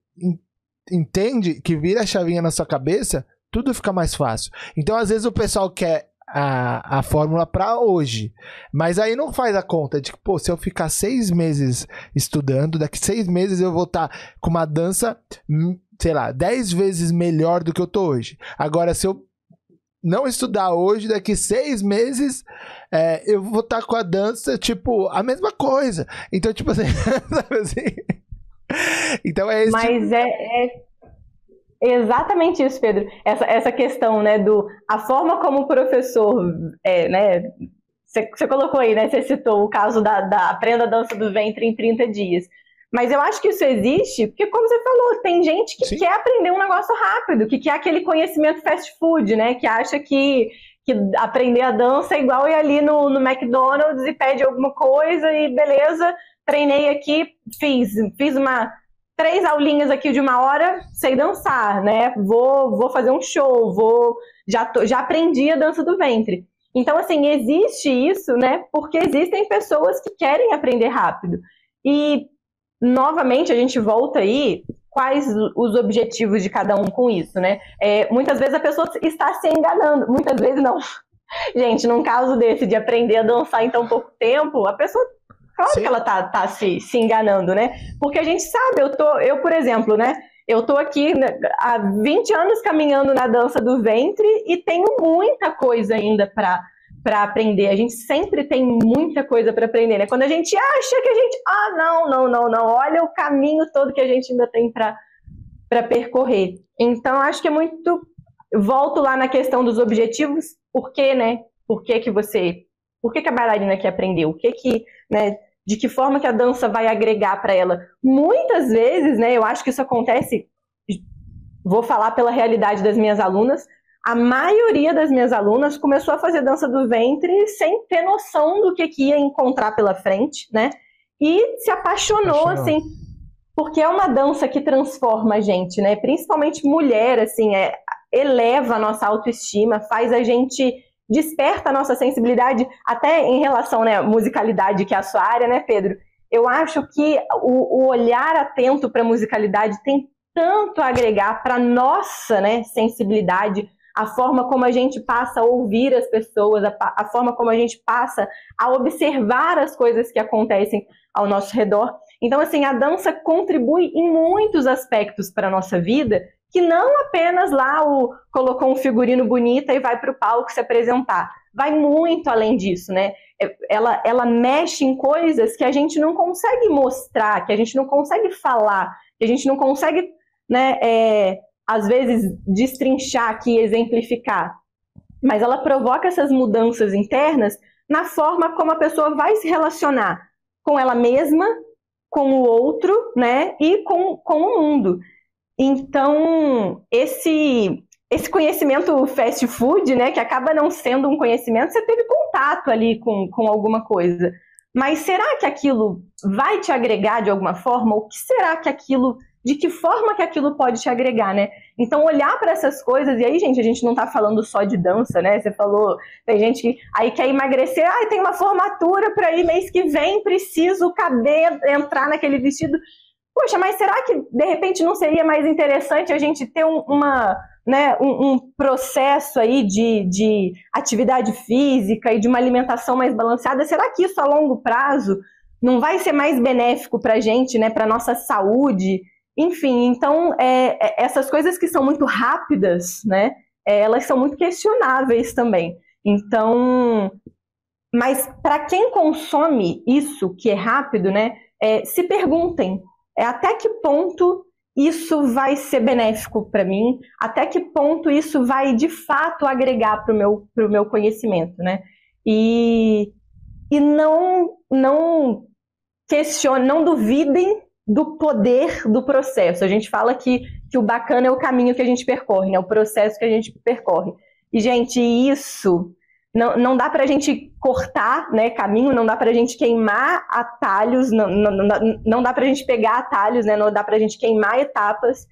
[SPEAKER 1] entende, que vira a chavinha na sua cabeça, tudo fica mais fácil. Então, às vezes, o pessoal quer a, a fórmula para hoje. Mas aí não faz a conta de que, pô, se eu ficar seis meses estudando, daqui seis meses eu vou estar tá com uma dança, hum, sei lá, dez vezes melhor do que eu tô hoje. Agora, se eu não estudar hoje, daqui seis meses, é, eu vou estar tá com a dança, tipo, a mesma coisa. Então, tipo assim, assim?
[SPEAKER 2] Então é esse. Mas tipo... é, é Exatamente isso, Pedro. Essa, essa questão, né, do a forma como o professor, é, né, você colocou aí, né, você citou o caso da, da aprenda a dança do ventre em 30 dias. Mas eu acho que isso existe porque, como você falou, tem gente que Sim. quer aprender um negócio rápido, que quer aquele conhecimento fast food, né, que acha que, que aprender a dança é igual ir ali no, no McDonald's e pede alguma coisa e beleza, treinei aqui, fiz, fiz uma três aulinhas aqui de uma hora, sei dançar, né? Vou, vou fazer um show, vou já, tô, já aprendi a dança do ventre. Então, assim, existe isso, né? Porque existem pessoas que querem aprender rápido. E, novamente, a gente volta aí, quais os objetivos de cada um com isso, né? É, muitas vezes a pessoa está se enganando, muitas vezes não. Gente, num caso desse de aprender a dançar em tão pouco tempo, a pessoa Claro Sim. que ela tá, tá se, se enganando, né? Porque a gente sabe, eu tô, eu, por exemplo, né? Eu tô aqui né, há 20 anos caminhando na dança do ventre e tenho muita coisa ainda para para aprender. A gente sempre tem muita coisa para aprender, né? Quando a gente acha que a gente, ah, não, não, não, não, olha o caminho todo que a gente ainda tem para para percorrer. Então, acho que é muito volto lá na questão dos objetivos, por quê, né? Por que que você, por que que a bailarina quer aprender? O que que, né, de que forma que a dança vai agregar para ela. Muitas vezes, né, eu acho que isso acontece, vou falar pela realidade das minhas alunas, a maioria das minhas alunas começou a fazer dança do ventre sem ter noção do que, que ia encontrar pela frente, né? E se apaixonou, apaixonou. assim, porque é uma dança que transforma a gente, né? Principalmente mulher, assim, é, eleva a nossa autoestima, faz a gente desperta a nossa sensibilidade, até em relação né, à musicalidade, que é a sua área, né, Pedro? Eu acho que o, o olhar atento para a musicalidade tem tanto a agregar para nossa né, sensibilidade, a forma como a gente passa a ouvir as pessoas, a, a, forma como a gente passa a observar as coisas que acontecem ao nosso redor. Então, assim, a dança contribui em muitos aspectos para a nossa vida que não apenas lá o colocou um figurino bonito e vai para o palco se apresentar. Vai muito além disso, né? É, ela, ela mexe em coisas que a gente não consegue mostrar, que a gente não consegue falar, que a gente não consegue, né, é, às vezes, destrinchar aqui, exemplificar. Mas ela provoca essas mudanças internas na forma como a pessoa vai se relacionar com ela mesma, com o outro, né, e com, com o mundo. Então, esse esse conhecimento fast food, né, que acaba não sendo um conhecimento, você teve contato ali com, com alguma coisa. Mas será que aquilo vai te agregar de alguma forma? O que será que aquilo, de que forma que aquilo pode te agregar, né? Então, olhar para essas coisas, e aí, gente, a gente não está falando só de dança, né? Você falou, tem gente que aí quer emagrecer, ai, tem uma formatura para ir mês que vem, preciso caber, entrar naquele vestido. Poxa, mas será que de repente não seria mais interessante a gente ter um, uma, né, um, um, processo aí de, de atividade física e de uma alimentação mais balanceada? Será que isso a longo prazo não vai ser mais benéfico para a gente, né, para nossa saúde? Enfim, então é, é, essas coisas que são muito rápidas, né, é, elas são muito questionáveis também. Então mas para quem consome isso, que é rápido, né, é, se perguntem é, até que ponto isso vai ser benéfico para mim, até que ponto isso vai de fato agregar para o meu, meu conhecimento, né? E, e não, não questionem, não duvidem do poder do processo. A gente fala que, que o bacana é o caminho que a gente percorre, né? o processo que a gente percorre. E, gente, isso não, não dá para a gente cortar né, caminho, não dá para a gente queimar atalhos, não, não, não, não dá para a gente pegar atalhos, né, não dá para a gente queimar etapas.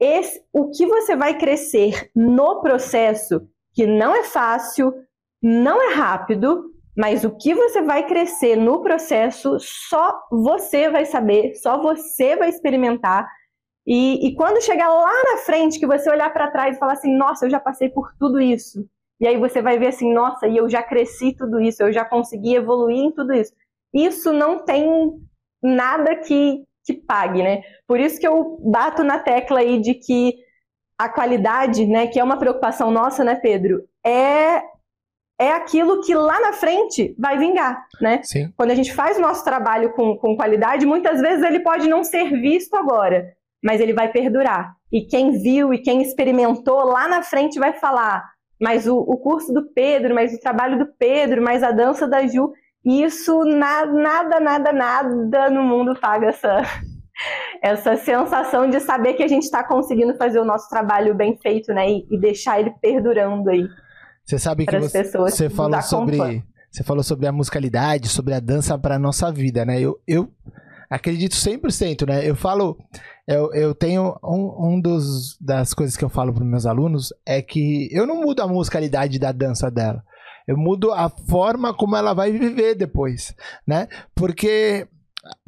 [SPEAKER 2] Esse, o que você vai crescer no processo, que não é fácil, não é rápido, mas o que você vai crescer no processo, só você vai saber, só você vai experimentar. E, e quando chegar lá na frente, que você olhar para trás e falar assim: nossa, eu já passei por tudo isso e aí você vai ver assim, nossa, e eu já cresci tudo isso, eu já consegui evoluir em tudo isso. Isso não tem nada que, que pague, né? Por isso que eu bato na tecla aí de que a qualidade, né, que é uma preocupação nossa, né, Pedro, é é aquilo que lá na frente vai vingar, né?
[SPEAKER 1] Sim.
[SPEAKER 2] Quando a gente faz o nosso trabalho com, com qualidade, muitas vezes ele pode não ser visto agora, mas ele vai perdurar. E quem viu e quem experimentou lá na frente vai falar: mas o, o curso do Pedro, mas o trabalho do Pedro, mas a dança da Ju, isso nada, nada, nada, nada no mundo paga essa, essa sensação de saber que a gente está conseguindo fazer o nosso trabalho bem feito, né? E, e deixar ele perdurando aí.
[SPEAKER 1] Você sabe que você, você falou sobre você falou sobre a musicalidade, sobre a dança para nossa vida, né? Eu, eu acredito 100%, né? Eu falo eu, eu tenho um, um dos das coisas que eu falo para meus alunos é que eu não mudo a musicalidade da dança dela. Eu mudo a forma como ela vai viver depois, né? Porque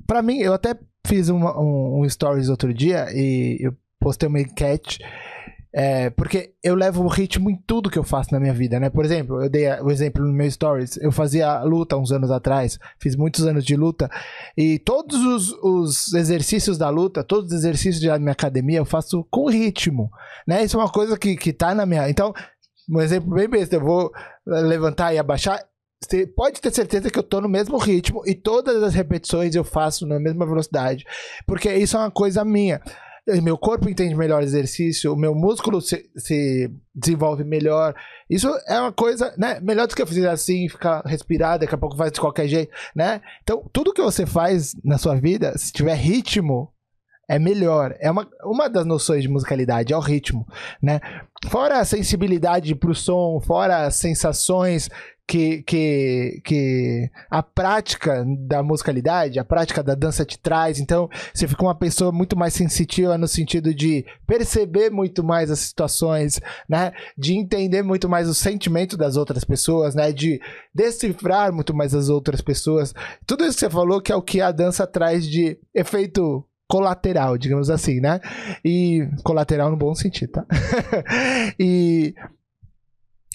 [SPEAKER 1] para mim, eu até fiz uma, um, um stories outro dia e eu postei uma enquete é, porque eu levo o ritmo em tudo que eu faço na minha vida, né? Por exemplo, eu dei o exemplo no meu stories. Eu fazia luta uns anos atrás, fiz muitos anos de luta, e todos os, os exercícios da luta, todos os exercícios da minha academia, eu faço com ritmo, né? Isso é uma coisa que, que tá na minha. Então, um exemplo bem besta, eu vou levantar e abaixar. Você pode ter certeza que eu tô no mesmo ritmo e todas as repetições eu faço na mesma velocidade, porque isso é uma coisa minha meu corpo entende melhor exercício, o meu músculo se, se, desenvolve melhor. Isso é uma coisa, né? Melhor do que eu fazer assim, ficar respirado, daqui a pouco faz de qualquer jeito, né? Então, tudo que você faz na sua vida, se tiver ritmo, é melhor. É uma, uma das noções de musicalidade, é o ritmo, né? Fora a sensibilidade pro som, fora as sensações que, que, que a prática da musicalidade, a prática da dança te traz. Então, você fica uma pessoa muito mais sensitiva no sentido de perceber muito mais as situações, né? De entender muito mais o sentimento das outras pessoas, né? De decifrar muito mais as outras pessoas. Tudo isso que você falou que é o que a dança traz de efeito colateral, digamos assim, né? E colateral no bom sentido, tá? e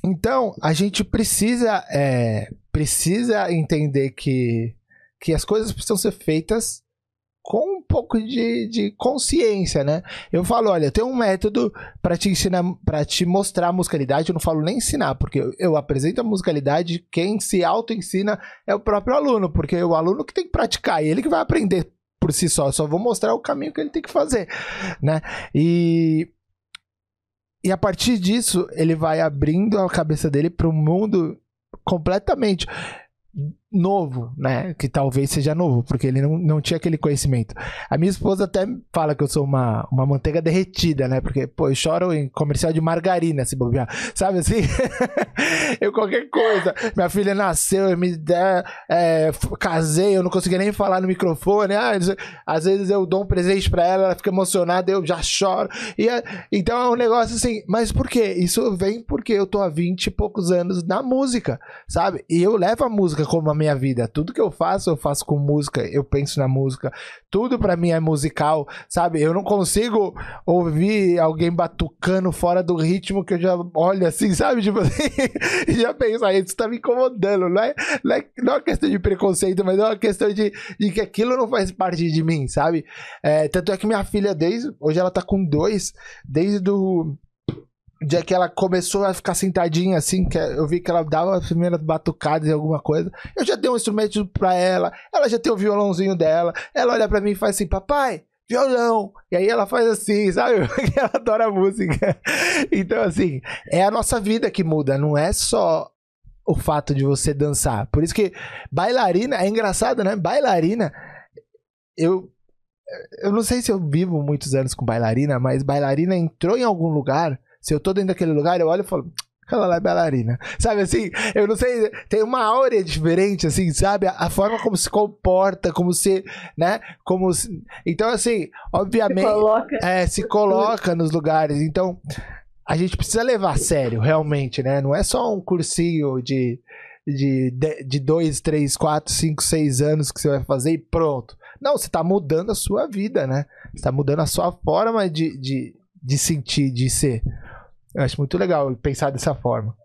[SPEAKER 1] então, a gente precisa, é, precisa entender que, que as coisas precisam ser feitas com um pouco de, de consciência, né? Eu falo, olha, tem um método para te ensinar, para te mostrar a musicalidade. Eu não falo nem ensinar, porque eu, eu apresento a musicalidade. Quem se auto-ensina é o próprio aluno, porque é o aluno que tem que praticar e ele que vai aprender por si só. Eu só vou mostrar o caminho que ele tem que fazer, né? E e a partir disso, ele vai abrindo a cabeça dele para um mundo completamente novo, né? Que talvez seja novo, porque ele não, não tinha aquele conhecimento. A minha esposa até fala que eu sou uma, uma manteiga derretida, né? Porque, pô, eu choro em comercial de margarina, se bobear. Sabe assim? eu qualquer coisa. Minha filha nasceu, eu me der, é, casei, eu não conseguia nem falar no microfone. Ah, às vezes eu dou um presente pra ela, ela fica emocionada, eu já choro. E, é, então é um negócio assim, mas por quê? Isso vem porque eu tô há 20 e poucos anos na música, sabe? E eu levo a música como a minha vida. Tudo que eu faço, eu faço com música, eu penso na música. Tudo para mim é musical, sabe? Eu não consigo ouvir alguém batucando fora do ritmo que eu já olho assim, sabe? Tipo assim, e já penso, aí, isso tá me incomodando. Não é, não é, não é uma questão de preconceito, mas é uma questão de, de que aquilo não faz parte de mim, sabe? É, tanto é que minha filha, desde. Hoje ela tá com dois, desde do dia que ela começou a ficar sentadinha assim, que eu vi que ela dava as primeiras batucadas em alguma coisa. Eu já dei um instrumento pra ela, ela já tem o violãozinho dela. Ela olha pra mim e faz assim: Papai, violão. E aí ela faz assim, sabe? ela adora música. Então, assim, é a nossa vida que muda, não é só o fato de você dançar. Por isso que bailarina, é engraçado, né? Bailarina, eu. Eu não sei se eu vivo muitos anos com bailarina, mas bailarina entrou em algum lugar. Se eu tô dentro daquele lugar, eu olho e falo, aquela lá é bailarina. Sabe assim? Eu não sei, tem uma áurea diferente, assim, sabe? A, a forma como se comporta, como se, né? Como se... Então, assim, obviamente. Se coloca. É, se coloca nos lugares. Então, a gente precisa levar a sério, realmente, né? Não é só um cursinho de. De, de, dois, três, quatro, cinco, seis anos que você vai fazer e pronto. Não, você está mudando a sua vida, né? Você está mudando a sua forma de, de, de sentir, de ser. Eu acho muito legal pensar dessa forma.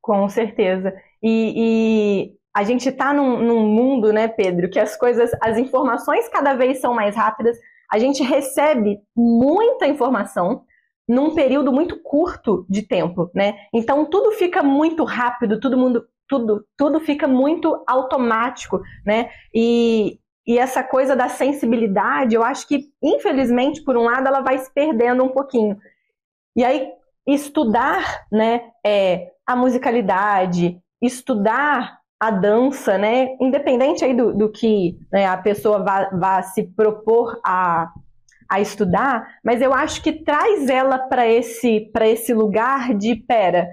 [SPEAKER 2] Com certeza. E, e a gente está num, num, mundo, né, Pedro, que as coisas, as informações cada vez são mais rápidas. A gente recebe muita informação num período muito curto de tempo, né? Então tudo fica muito rápido, todo mundo, tudo, tudo fica muito automático, né? E, e essa coisa da sensibilidade, eu acho que, infelizmente, por um lado, ela vai se perdendo um pouquinho. E aí, estudar né, é, a musicalidade, estudar a dança, né, independente aí do, do que né, a pessoa vá, vá se propor a, a estudar, mas eu acho que traz ela para esse, esse lugar de, pera,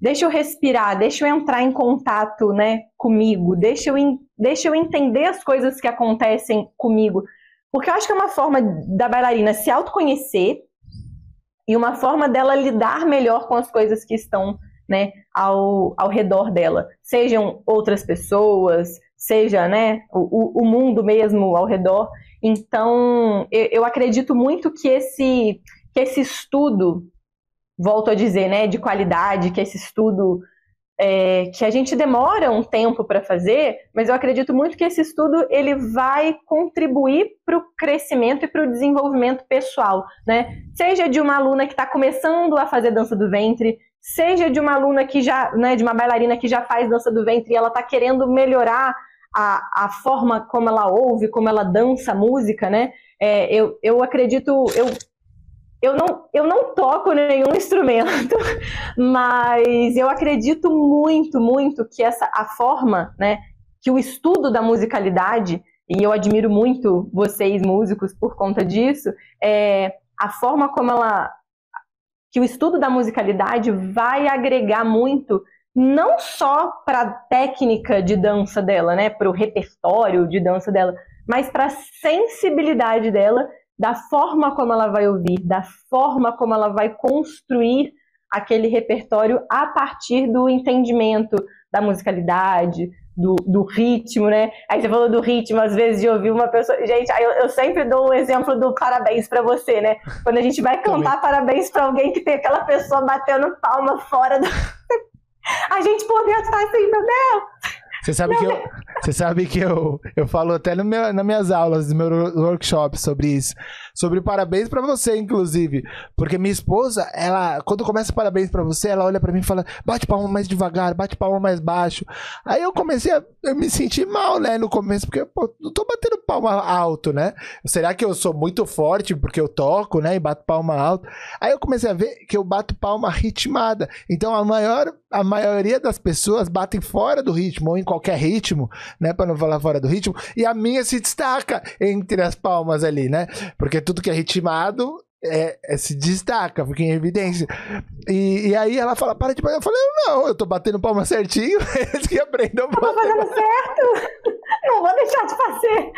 [SPEAKER 2] deixa eu respirar, deixa eu entrar em contato né, comigo, deixa eu, deixa eu entender as coisas que acontecem comigo. Porque eu acho que é uma forma da bailarina se autoconhecer, e uma forma dela lidar melhor com as coisas que estão né, ao, ao redor dela. Sejam outras pessoas, seja né, o, o mundo mesmo ao redor. Então, eu, eu acredito muito que esse, que esse estudo, volto a dizer, né, de qualidade, que esse estudo é, que a gente demora um tempo para fazer, mas eu acredito muito que esse estudo ele vai contribuir para o crescimento e para o desenvolvimento pessoal, né? Seja de uma aluna que está começando a fazer dança do ventre, seja de uma aluna que já, né, de uma bailarina que já faz dança do ventre e ela está querendo melhorar a, a forma como ela ouve, como ela dança a música, né? É, eu, eu acredito, eu eu não, eu não toco nenhum instrumento, mas eu acredito muito, muito que essa a forma, né, que o estudo da musicalidade, e eu admiro muito vocês músicos por conta disso, é a forma como ela que o estudo da musicalidade vai agregar muito não só para a técnica de dança dela, né, para o repertório de dança dela, mas para a sensibilidade dela da forma como ela vai ouvir, da forma como ela vai construir aquele repertório a partir do entendimento da musicalidade, do, do, ritmo, né? Aí você falou do ritmo, às vezes de ouvir uma pessoa. Gente, eu, eu sempre dou um exemplo do parabéns para você, né? Quando a gente vai cantar Também. parabéns para alguém que tem aquela pessoa batendo palma fora do. a gente por dentro tá assim, meu Deus!
[SPEAKER 1] Você sabe que eu, você sabe que eu, eu falo até no meu, nas minhas aulas, no meu workshop sobre isso. Sobre parabéns para você, inclusive. Porque minha esposa, ela, quando começa parabéns para você, ela olha para mim e fala: bate palma mais devagar, bate palma mais baixo. Aí eu comecei a eu me senti mal, né, no começo, porque pô, não tô batendo palma alto, né? Será que eu sou muito forte porque eu toco, né, e bato palma alto? Aí eu comecei a ver que eu bato palma ritmada. Então a maior a maioria das pessoas batem fora do ritmo ou em qualquer ritmo, né, para não falar fora do ritmo, e a minha se destaca entre as palmas ali, né? Porque tudo que é ritmado é, é, se destaca, fica em evidência. E, e, aí ela fala, para de bater. Eu falei, não, eu tô batendo palma certinho, eles que aprendam
[SPEAKER 2] a Tô fazendo certo! Não vou deixar de fazer!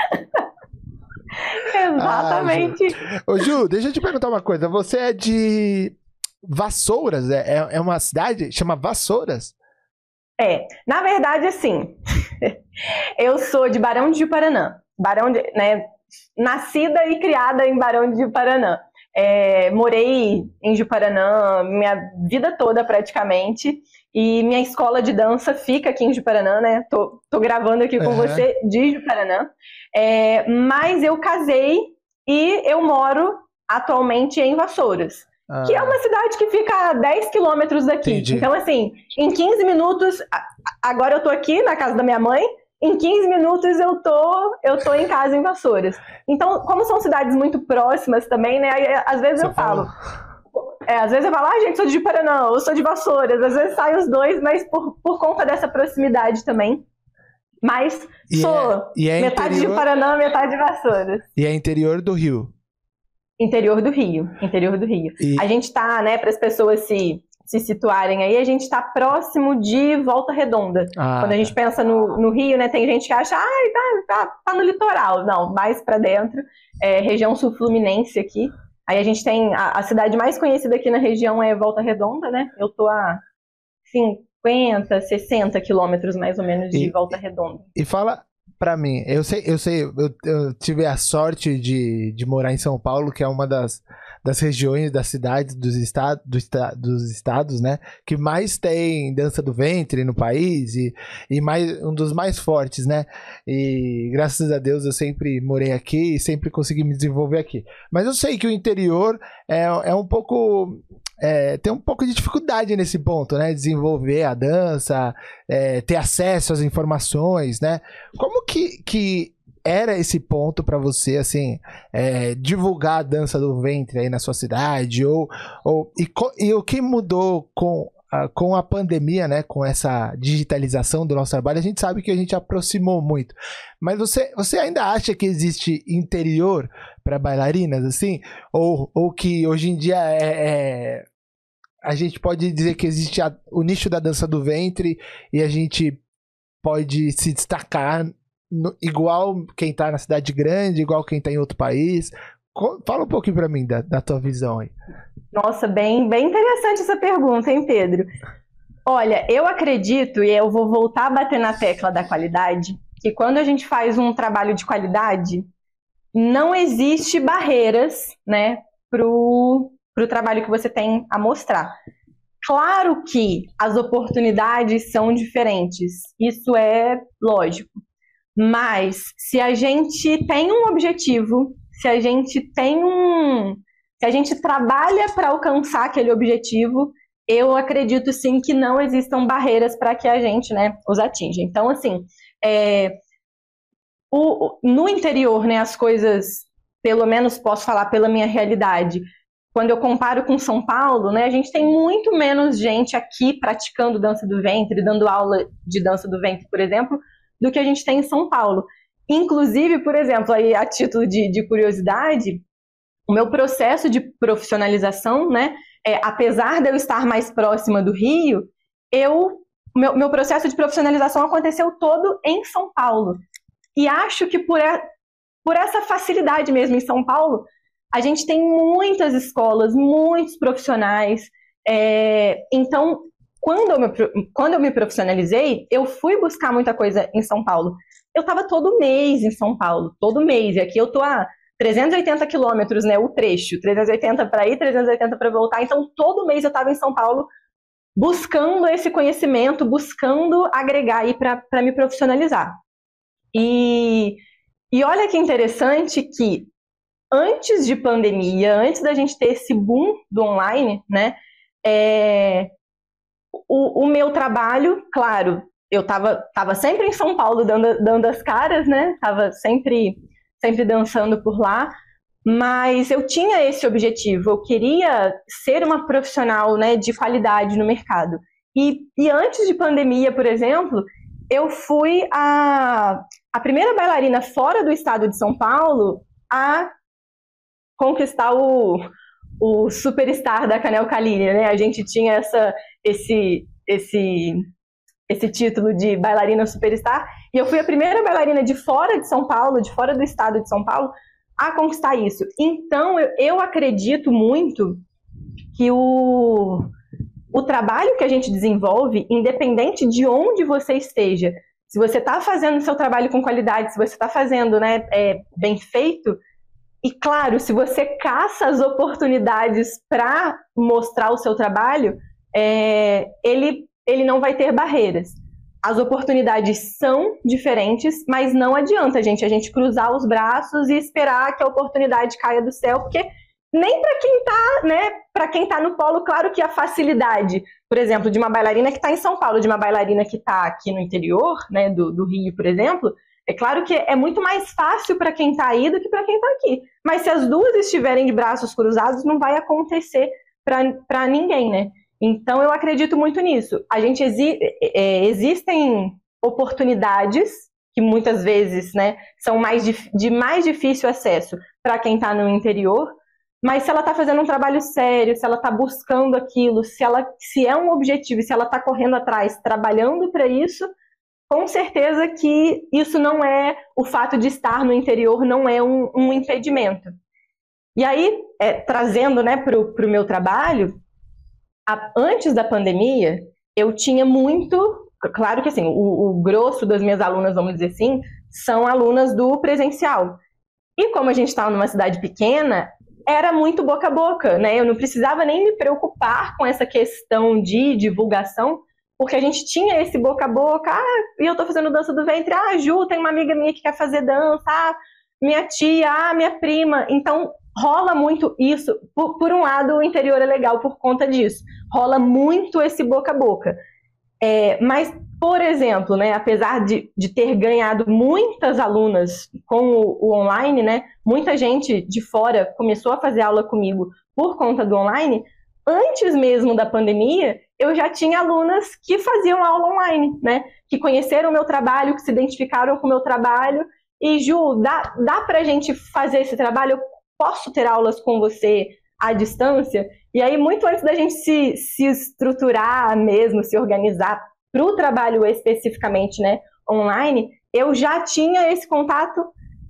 [SPEAKER 2] Exatamente.
[SPEAKER 1] Ah, Ô, Ju, deixa eu te perguntar uma coisa. Você é de Vassouras? É, é, é uma cidade? Chama Vassouras?
[SPEAKER 2] É, na verdade, assim, eu sou de Barão de Paraná. Barão de, né, nascida e criada em Barão de Paraná. É, morei em Juparanã minha vida toda praticamente. E minha escola de dança fica aqui em Juparanã, né? Tô, tô gravando aqui com uhum. você de Juparanã. É, mas eu casei e eu moro atualmente em Vassouras. ah. que é uma cidade que fica a 10 quilômetros daqui. Entendi. Então, assim, em 15 minutos, agora eu tô aqui na casa da minha mãe, em 15 minutos eu tô, eu tô em casa em Vassouras. Então, como são cidades muito próximas também, né? Aí, às vezes Você eu falo. É, às vezes eu falo, ah, gente, sou de Paraná, eu sou de Vassouras. Às vezes saem os dois, mas por, por conta dessa proximidade também. Mas e sou é, é metade interior... de Paraná, metade de Vassouras.
[SPEAKER 1] E é interior do Rio?
[SPEAKER 2] Interior do Rio, interior do Rio. E... A gente tá, né, para as pessoas se, se situarem aí, a gente está próximo de Volta Redonda. Ah, Quando a gente tá. pensa no, no Rio, né, tem gente que acha, ah, tá, tá, tá no litoral. Não, mais para dentro, é, região sul-fluminense aqui. Aí a gente tem, a, a, cidade mais conhecida aqui na região é Volta Redonda, né? Eu tô a 50, 60 quilômetros mais ou menos de e, Volta Redonda.
[SPEAKER 1] E fala para mim, eu sei, eu sei, eu, eu, tive a sorte de, de morar em São Paulo, que é uma das, das regiões, das cidades, dos, estado, do, dos estados, né, que mais tem dança do ventre no país e, e mais, um dos mais fortes, né, e graças a Deus eu sempre morei aqui e sempre consegui me desenvolver aqui. Mas eu sei que o interior é, é um pouco é, tem um pouco de dificuldade nesse ponto, né? Desenvolver a dança, é, ter acesso às informações, né? Como que, que era esse ponto para você, assim, é, divulgar a dança do ventre aí na sua cidade? Ou, ou, e, e o que mudou com com a pandemia, né, com essa digitalização do nosso trabalho, a gente sabe que a gente aproximou muito. Mas você, você ainda acha que existe interior para bailarinas, assim? Ou, ou que hoje em dia é, é a gente pode dizer que existe a, o nicho da dança do ventre e a gente pode se destacar no, igual quem tá na cidade grande, igual quem tá em outro país. Fala um pouquinho para mim da, da tua visão aí.
[SPEAKER 2] Nossa, bem, bem interessante essa pergunta, hein, Pedro? Olha, eu acredito, e eu vou voltar a bater na tecla da qualidade, que quando a gente faz um trabalho de qualidade, não existe barreiras, né, pro, para o trabalho que você tem a mostrar. Claro que as oportunidades são diferentes, isso é lógico. Mas se a gente tem um objetivo, se a gente tem um. Se a gente trabalha para alcançar aquele objetivo, eu acredito sim que não existam barreiras para que a gente né, os atinja. Então, assim, é, o, no interior, né, as coisas, pelo menos posso falar pela minha realidade, quando eu comparo com São Paulo, né, a gente tem muito menos gente aqui praticando dança do ventre, dando aula de dança do ventre, por exemplo, do que a gente tem em São Paulo. Inclusive, por exemplo, aí a título de, de curiosidade, o meu processo de profissionalização, né, é, apesar de eu estar mais próxima do Rio, eu meu, meu processo de profissionalização aconteceu todo em São Paulo. E acho que por, por essa facilidade mesmo em São Paulo, a gente tem muitas escolas, muitos profissionais. É, então, quando eu, me, quando eu me profissionalizei, eu fui buscar muita coisa em São Paulo. Eu estava todo mês em São Paulo, todo mês. E aqui eu tô a 380 quilômetros, né? O trecho, 380 para ir, 380 para voltar. Então, todo mês eu estava em São Paulo buscando esse conhecimento, buscando agregar aí para me profissionalizar. E, e olha que interessante que antes de pandemia, antes da gente ter esse boom do online, né? É, o, o, meu trabalho, claro, eu estava tava sempre em São Paulo dando, dando as caras, né? Tava sempre, sempre dançando por lá, mas eu tinha esse objetivo, eu queria ser uma profissional né, de qualidade no mercado. E, e antes de pandemia, por exemplo, eu fui a, a primeira bailarina fora do estado de São Paulo a conquistar o, o superstar da Canel Kaline, né? A gente tinha essa, esse, esse, esse título de bailarina superstar e eu fui a primeira bailarina de fora de São Paulo, de fora do estado de São Paulo, a conquistar isso. Então, eu, eu acredito muito que o, o trabalho que a gente desenvolve, independente de onde você esteja, se você está fazendo seu trabalho com qualidade, se você está fazendo né, é, bem feito, e claro, se você caça as oportunidades para mostrar o seu trabalho, é, ele, ele não vai ter barreiras. As oportunidades são diferentes, mas não adianta, gente, a gente cruzar os braços e esperar que a oportunidade caia do céu, porque nem para quem está, né, para quem tá no polo, claro que a facilidade, por exemplo, de uma bailarina que está em São Paulo, de uma bailarina que está aqui no interior, né, do, do Rio, por exemplo, é claro que é muito mais fácil para quem está aí do que para quem está aqui. Mas se as duas estiverem de braços cruzados, não vai acontecer para ninguém, né? Então eu acredito muito nisso. A gente exi é, existem oportunidades que muitas vezes, né, são mais de, mais difícil acesso para quem está no interior, mas se ela está fazendo um trabalho sério, se ela está buscando aquilo, se ela se é um objetivo, se ela está correndo atrás, trabalhando para isso, com certeza que isso não é o fato de estar no interior não é um, um impedimento. E aí, é, trazendo né, para o meu trabalho, a, antes da pandemia, eu tinha muito. Claro que assim, o, o grosso das minhas alunas, vamos dizer assim, são alunas do presencial. E como a gente estava numa cidade pequena, era muito boca a boca, né? Eu não precisava nem me preocupar com essa questão de divulgação, porque a gente tinha esse boca a boca, ah, e eu tô fazendo dança do ventre, ah, Ju, tem uma amiga minha que quer fazer dança, ah, minha tia, ah, minha prima. Então, rola muito isso. Por, por um lado, o interior é legal por conta disso. Rola muito esse boca a boca. É, mas, por exemplo, né, apesar de, de ter ganhado muitas alunas com o, o, online, né, muita gente de fora começou a fazer aula comigo por conta do online, antes mesmo da pandemia, eu já tinha alunas que faziam aula online, né, que conheceram o meu trabalho, que se identificaram com o meu trabalho, e Ju, dá, dá para a gente fazer esse trabalho? Posso ter aulas com você à distância? E aí, muito antes da gente se, se estruturar mesmo, se organizar para o trabalho especificamente né, online, eu já tinha esse contato,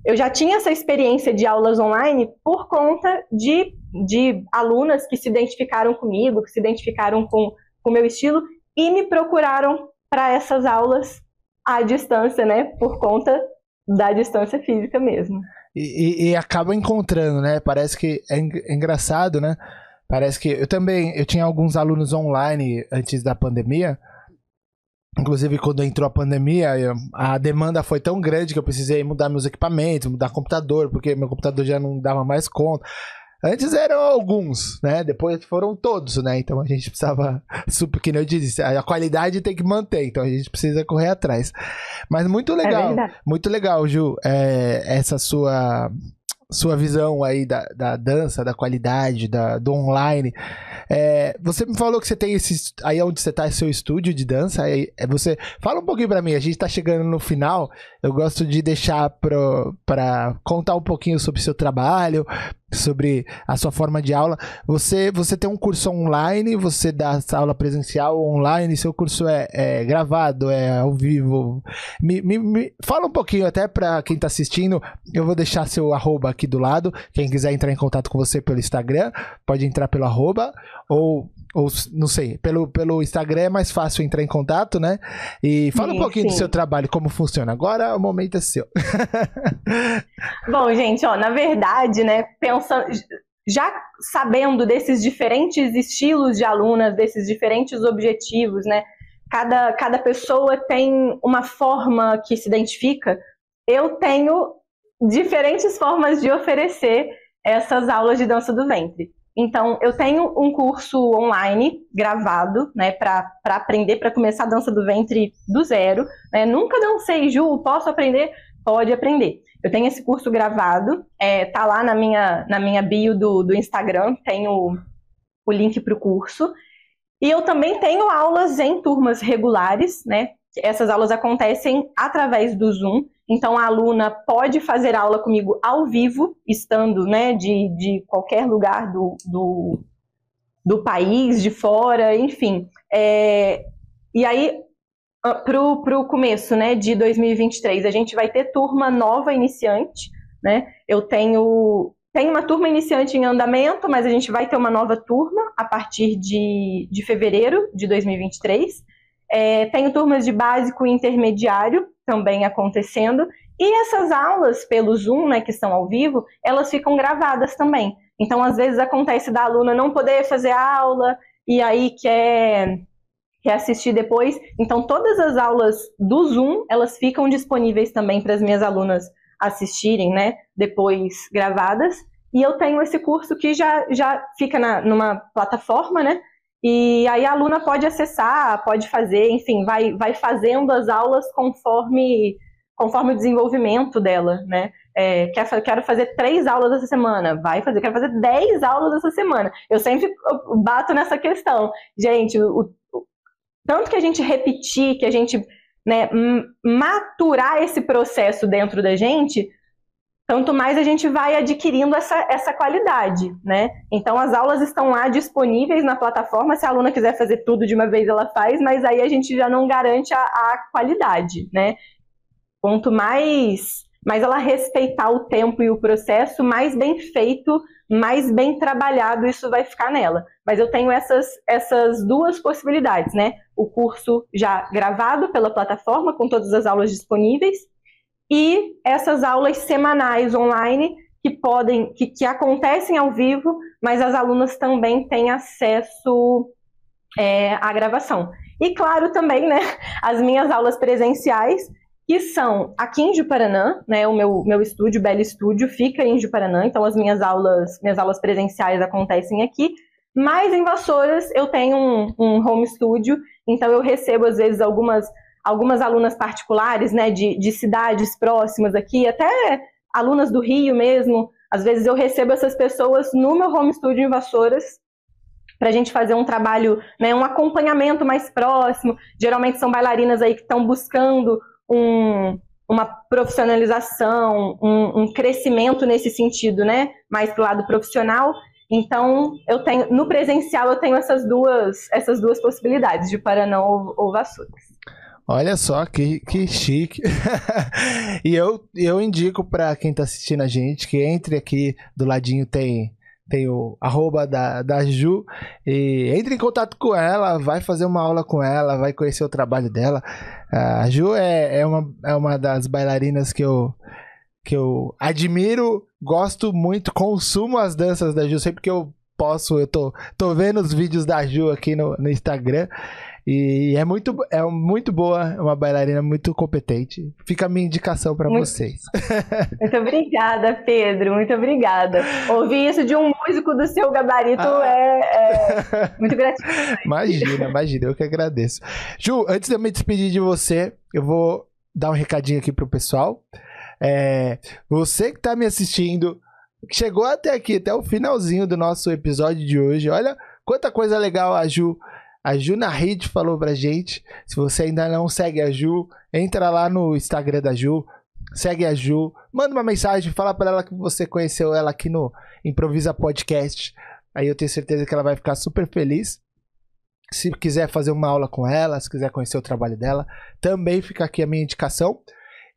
[SPEAKER 2] eu já tinha essa experiência de aulas online por conta de, de alunas que se identificaram comigo, que se identificaram com o meu estilo e me procuraram para essas aulas à distância, né, por conta da distância física mesmo.
[SPEAKER 1] E, e, acaba encontrando, né? Parece que é, é engraçado, né? Parece que eu também, eu tinha alguns alunos online antes da pandemia. Inclusive, quando entrou a pandemia, a demanda foi tão grande que eu precisei mudar meus equipamentos, mudar computador, porque meu computador já não dava mais conta. Antes eram alguns, né? Depois foram todos, né? Então a gente precisava, super, que eu disse, a qualidade tem que manter, então a gente precisa correr atrás. Mas muito legal, é muito legal, Ju, é, essa sua sua visão aí da, da dança, da qualidade, da, do online. É, você me falou que você tem esse. Aí onde você tá, é seu estúdio de dança. Aí, é você. Fala um pouquinho pra mim, a gente tá chegando no final. Eu gosto de deixar pro, pra contar um pouquinho sobre o seu trabalho, sobre a sua forma de aula. Você, você tem um curso online, você dá aula presencial online, seu curso é, é gravado, é ao vivo. Me, me, me, fala um pouquinho até para quem está assistindo. Eu vou deixar seu arroba aqui do lado. Quem quiser entrar em contato com você pelo Instagram, pode entrar pelo arroba ou ou não sei, pelo, pelo Instagram é mais fácil entrar em contato, né? E fala sim, um pouquinho sim. do seu trabalho, como funciona. Agora o momento é seu.
[SPEAKER 2] Bom, gente, ó, na verdade, né, pensando, já sabendo desses diferentes estilos de alunas, desses diferentes objetivos, né? Cada, cada pessoa tem uma forma que se identifica. Eu tenho diferentes formas de oferecer essas aulas de dança do ventre. Então, eu tenho um curso online gravado, né, para aprender, para começar a dança do ventre do zero. Né? Nunca dancei, Ju, posso aprender? Pode aprender. Eu tenho esse curso gravado, é, tá lá na minha, na minha bio do, do Instagram, tem o, o link para o curso. E eu também tenho aulas em turmas regulares, né? Essas aulas acontecem através do Zoom. Então, a aluna pode fazer aula comigo ao vivo, estando né, de, de qualquer lugar do, do, do país, de fora, enfim. É, e aí, para o começo né, de 2023, a gente vai ter turma nova iniciante. Né? Eu tenho, tenho uma turma iniciante em andamento, mas a gente vai ter uma nova turma a partir de, de fevereiro de 2023. É, tenho turmas de básico e intermediário também acontecendo. E essas aulas pelo Zoom, né, que estão ao vivo, elas ficam gravadas também. Então, às vezes acontece da aluna não poder fazer aula e aí quer, quer assistir depois. Então, todas as aulas do Zoom, elas ficam disponíveis também para as minhas alunas assistirem, né, depois gravadas. E eu tenho esse curso que já, já fica na, numa plataforma, né? E aí a aluna pode acessar, pode fazer, enfim, vai, vai fazendo as aulas conforme, conforme o desenvolvimento dela, né? É, quer, quero fazer três aulas essa semana, vai fazer, quero fazer dez aulas essa semana. Eu sempre bato nessa questão. Gente, o, o tanto que a gente repetir, que a gente né, maturar esse processo dentro da gente, tanto mais a gente vai adquirindo essa, essa qualidade, né? Então as aulas estão lá disponíveis na plataforma, se a aluna quiser fazer tudo de uma vez ela faz, mas aí a gente já não garante a, a qualidade, né? Quanto mais, mais ela respeitar o tempo e o processo, mais bem feito, mais bem trabalhado isso vai ficar nela. Mas eu tenho essas, essas duas possibilidades, né? O curso já gravado pela plataforma, com todas as aulas disponíveis, e essas aulas semanais online que podem, que, que acontecem ao vivo, mas as alunas também têm acesso é, à gravação. E claro também, né, as minhas aulas presenciais, que são aqui em Juparanã, né, o meu, meu estúdio, Belo Estúdio, fica em Juparanã, então as minhas aulas, minhas aulas presenciais acontecem aqui, mas em Vassouras eu tenho um, um home studio, então eu recebo às vezes algumas algumas alunas particulares, né, de, de cidades próximas aqui, até alunas do Rio mesmo. Às vezes eu recebo essas pessoas no meu home studio em Vassouras para a gente fazer um trabalho, né, um acompanhamento mais próximo. Geralmente são bailarinas aí que estão buscando um, uma profissionalização, um, um, crescimento nesse sentido, né, mais para o lado profissional. Então, eu tenho no presencial eu tenho essas duas essas duas possibilidades de Paraná ou, ou Vassouras.
[SPEAKER 1] Olha só que, que chique. e eu, eu indico para quem tá assistindo a gente que entre aqui do ladinho tem tem o arroba da, da Ju e entre em contato com ela, vai fazer uma aula com ela, vai conhecer o trabalho dela. A Ju é, é, uma, é uma das bailarinas que eu, que eu admiro, gosto muito, consumo as danças da Ju sempre que eu posso. Eu tô, tô vendo os vídeos da Ju aqui no, no Instagram. E é muito, é muito boa, é uma bailarina muito competente. Fica a minha indicação para vocês.
[SPEAKER 2] Muito obrigada, Pedro. Muito obrigada. Ouvir isso de um músico do seu gabarito ah. é, é, muito gratificante.
[SPEAKER 1] Imagina, imagina. Eu que agradeço. Ju, antes de eu me despedir de você, eu vou dar um recadinho aqui pro pessoal. É, você que tá me assistindo, chegou até aqui, até o finalzinho do nosso episódio de hoje. Olha quanta coisa legal a Ju a Ju Nahid falou pra gente. Se você ainda não segue a Ju, entra lá no Instagram da Ju, segue a Ju, manda uma mensagem, fala para ela que você conheceu ela aqui no Improvisa Podcast. Aí eu tenho certeza que ela vai ficar super feliz. Se quiser fazer uma aula com ela, se quiser conhecer o trabalho dela, também fica aqui a minha indicação.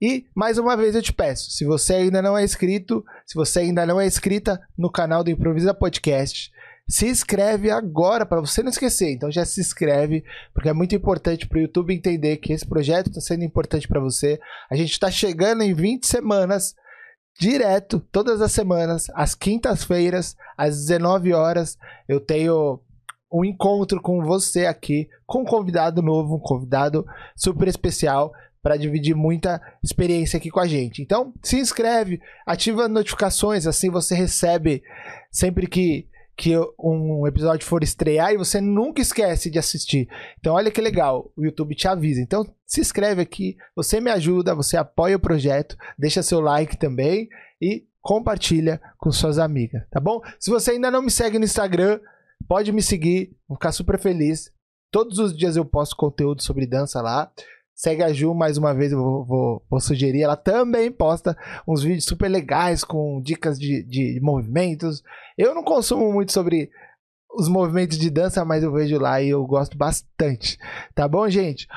[SPEAKER 1] E mais uma vez eu te peço, se você ainda não é inscrito, se você ainda não é inscrita no canal do Improvisa Podcast, se inscreve agora para você não esquecer. Então já se inscreve, porque é muito importante para o YouTube entender que esse projeto está sendo importante para você. A gente está chegando em 20 semanas direto, todas as semanas, às quintas-feiras, às 19 horas, eu tenho um encontro com você aqui, com um convidado novo, um convidado super especial para dividir muita experiência aqui com a gente. Então, se inscreve, ativa notificações, assim você recebe sempre que que um episódio for estrear e você nunca esquece de assistir. Então, olha que legal, o YouTube te avisa. Então, se inscreve aqui, você me ajuda, você apoia o projeto, deixa seu like também e compartilha com suas amigas, tá bom? Se você ainda não me segue no Instagram, pode me seguir, vou ficar super feliz. Todos os dias eu posto conteúdo sobre dança lá. Segue a Ju mais uma vez, eu vou, vou, vou, sugerir. Ela também posta uns vídeos super legais com dicas de, de movimentos. Eu não consumo muito sobre os movimentos de dança, mas eu vejo lá e eu gosto bastante. Tá bom, gente?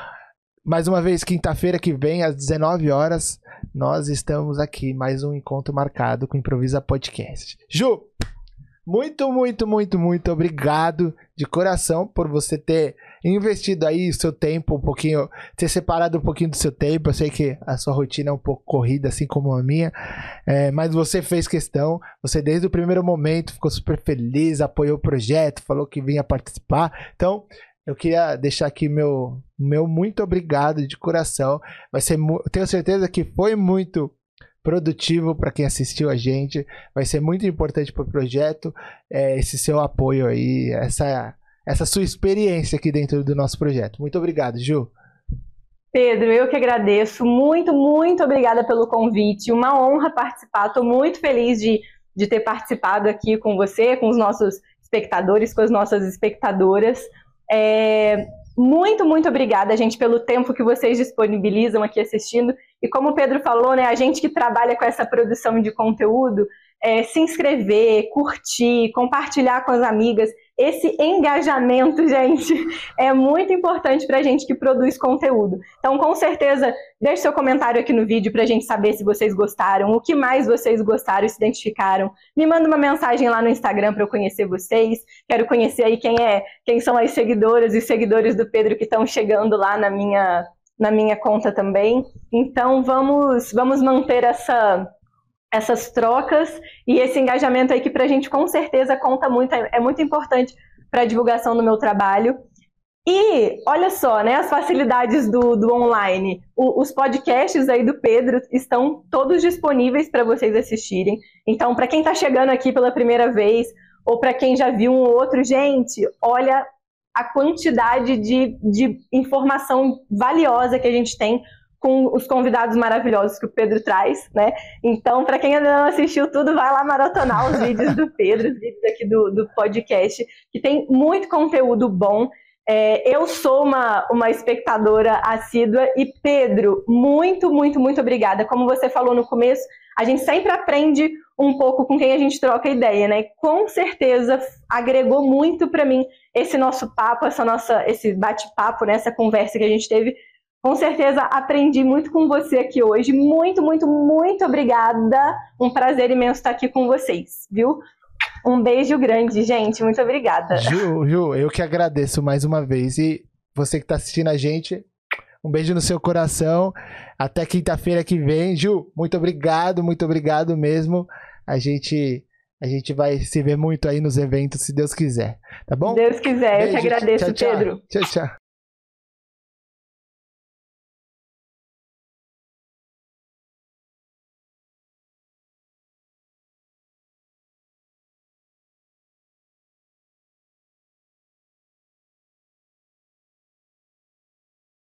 [SPEAKER 1] Mais uma vez, quinta-feira que vem, às 19 horas, nós estamos aqui. Mais um encontro marcado com Improvisa Podcast. Ju, muito, muito, muito, muito obrigado de coração por você ter investido aí o seu tempo um pouquinho, ter separado um pouquinho do seu tempo. Eu sei que a sua rotina é um pouco corrida, assim como a minha, é, mas você fez questão. Você, desde o primeiro momento, ficou super feliz, apoiou o projeto, falou que vinha participar. Então, eu queria deixar aqui meu, meu muito obrigado de coração. Vai ser, tenho certeza que foi muito produtivo para quem assistiu a gente. Vai ser muito importante para o projeto é, esse seu apoio aí, essa, essa sua experiência aqui dentro do nosso projeto. Muito obrigado, Ju.
[SPEAKER 2] Pedro, eu que agradeço. Muito, muito obrigada pelo convite. Uma honra participar. Estou muito feliz de, de ter participado aqui com você, com os nossos espectadores, com as nossas espectadoras. É, muito, muito obrigada, gente, pelo tempo que vocês disponibilizam aqui assistindo. E como o Pedro falou, né, a gente que trabalha com essa produção de conteúdo, é, se inscrever, curtir, compartilhar com as amigas. Esse engajamento, gente, é muito importante para a gente que produz conteúdo. Então, com certeza, deixe seu comentário aqui no vídeo para a gente saber se vocês gostaram, o que mais vocês gostaram e se identificaram. Me manda uma mensagem lá no Instagram para eu conhecer vocês. Quero conhecer aí quem é, quem são as seguidoras e seguidores do Pedro que estão chegando lá na minha na minha conta também. Então, vamos vamos manter essa essas trocas e esse engajamento aí que para a gente com certeza conta muito, é muito importante para a divulgação do meu trabalho. E olha só, né, as facilidades do, do online. O, os podcasts aí do Pedro estão todos disponíveis para vocês assistirem. Então, para quem está chegando aqui pela primeira vez, ou para quem já viu um ou outro, gente, olha a quantidade de, de informação valiosa que a gente tem com os convidados maravilhosos que o Pedro traz, né? Então, para quem ainda não assistiu tudo, vai lá maratonar os vídeos do Pedro, os vídeos aqui do, do podcast, que tem muito conteúdo bom. É, eu sou uma, uma espectadora assídua e, Pedro, muito, muito, muito obrigada. Como você falou no começo, a gente sempre aprende um pouco com quem a gente troca ideia, né? Com certeza agregou muito para mim esse nosso papo, essa nossa, esse bate-papo, né? essa conversa que a gente teve com certeza aprendi muito com você aqui hoje. Muito, muito, muito obrigada. Um prazer imenso estar aqui com vocês, viu? Um beijo grande, gente. Muito obrigada.
[SPEAKER 1] Ju, Ju, eu que agradeço mais uma vez. E você que está assistindo a gente, um beijo no seu coração. Até quinta-feira que vem. Ju, muito obrigado, muito obrigado mesmo. A gente. A gente vai se ver muito aí nos eventos, se Deus quiser. Tá bom?
[SPEAKER 2] Deus quiser. Beijo, eu que agradeço, tchau, tchau. Pedro.
[SPEAKER 1] Tchau, tchau.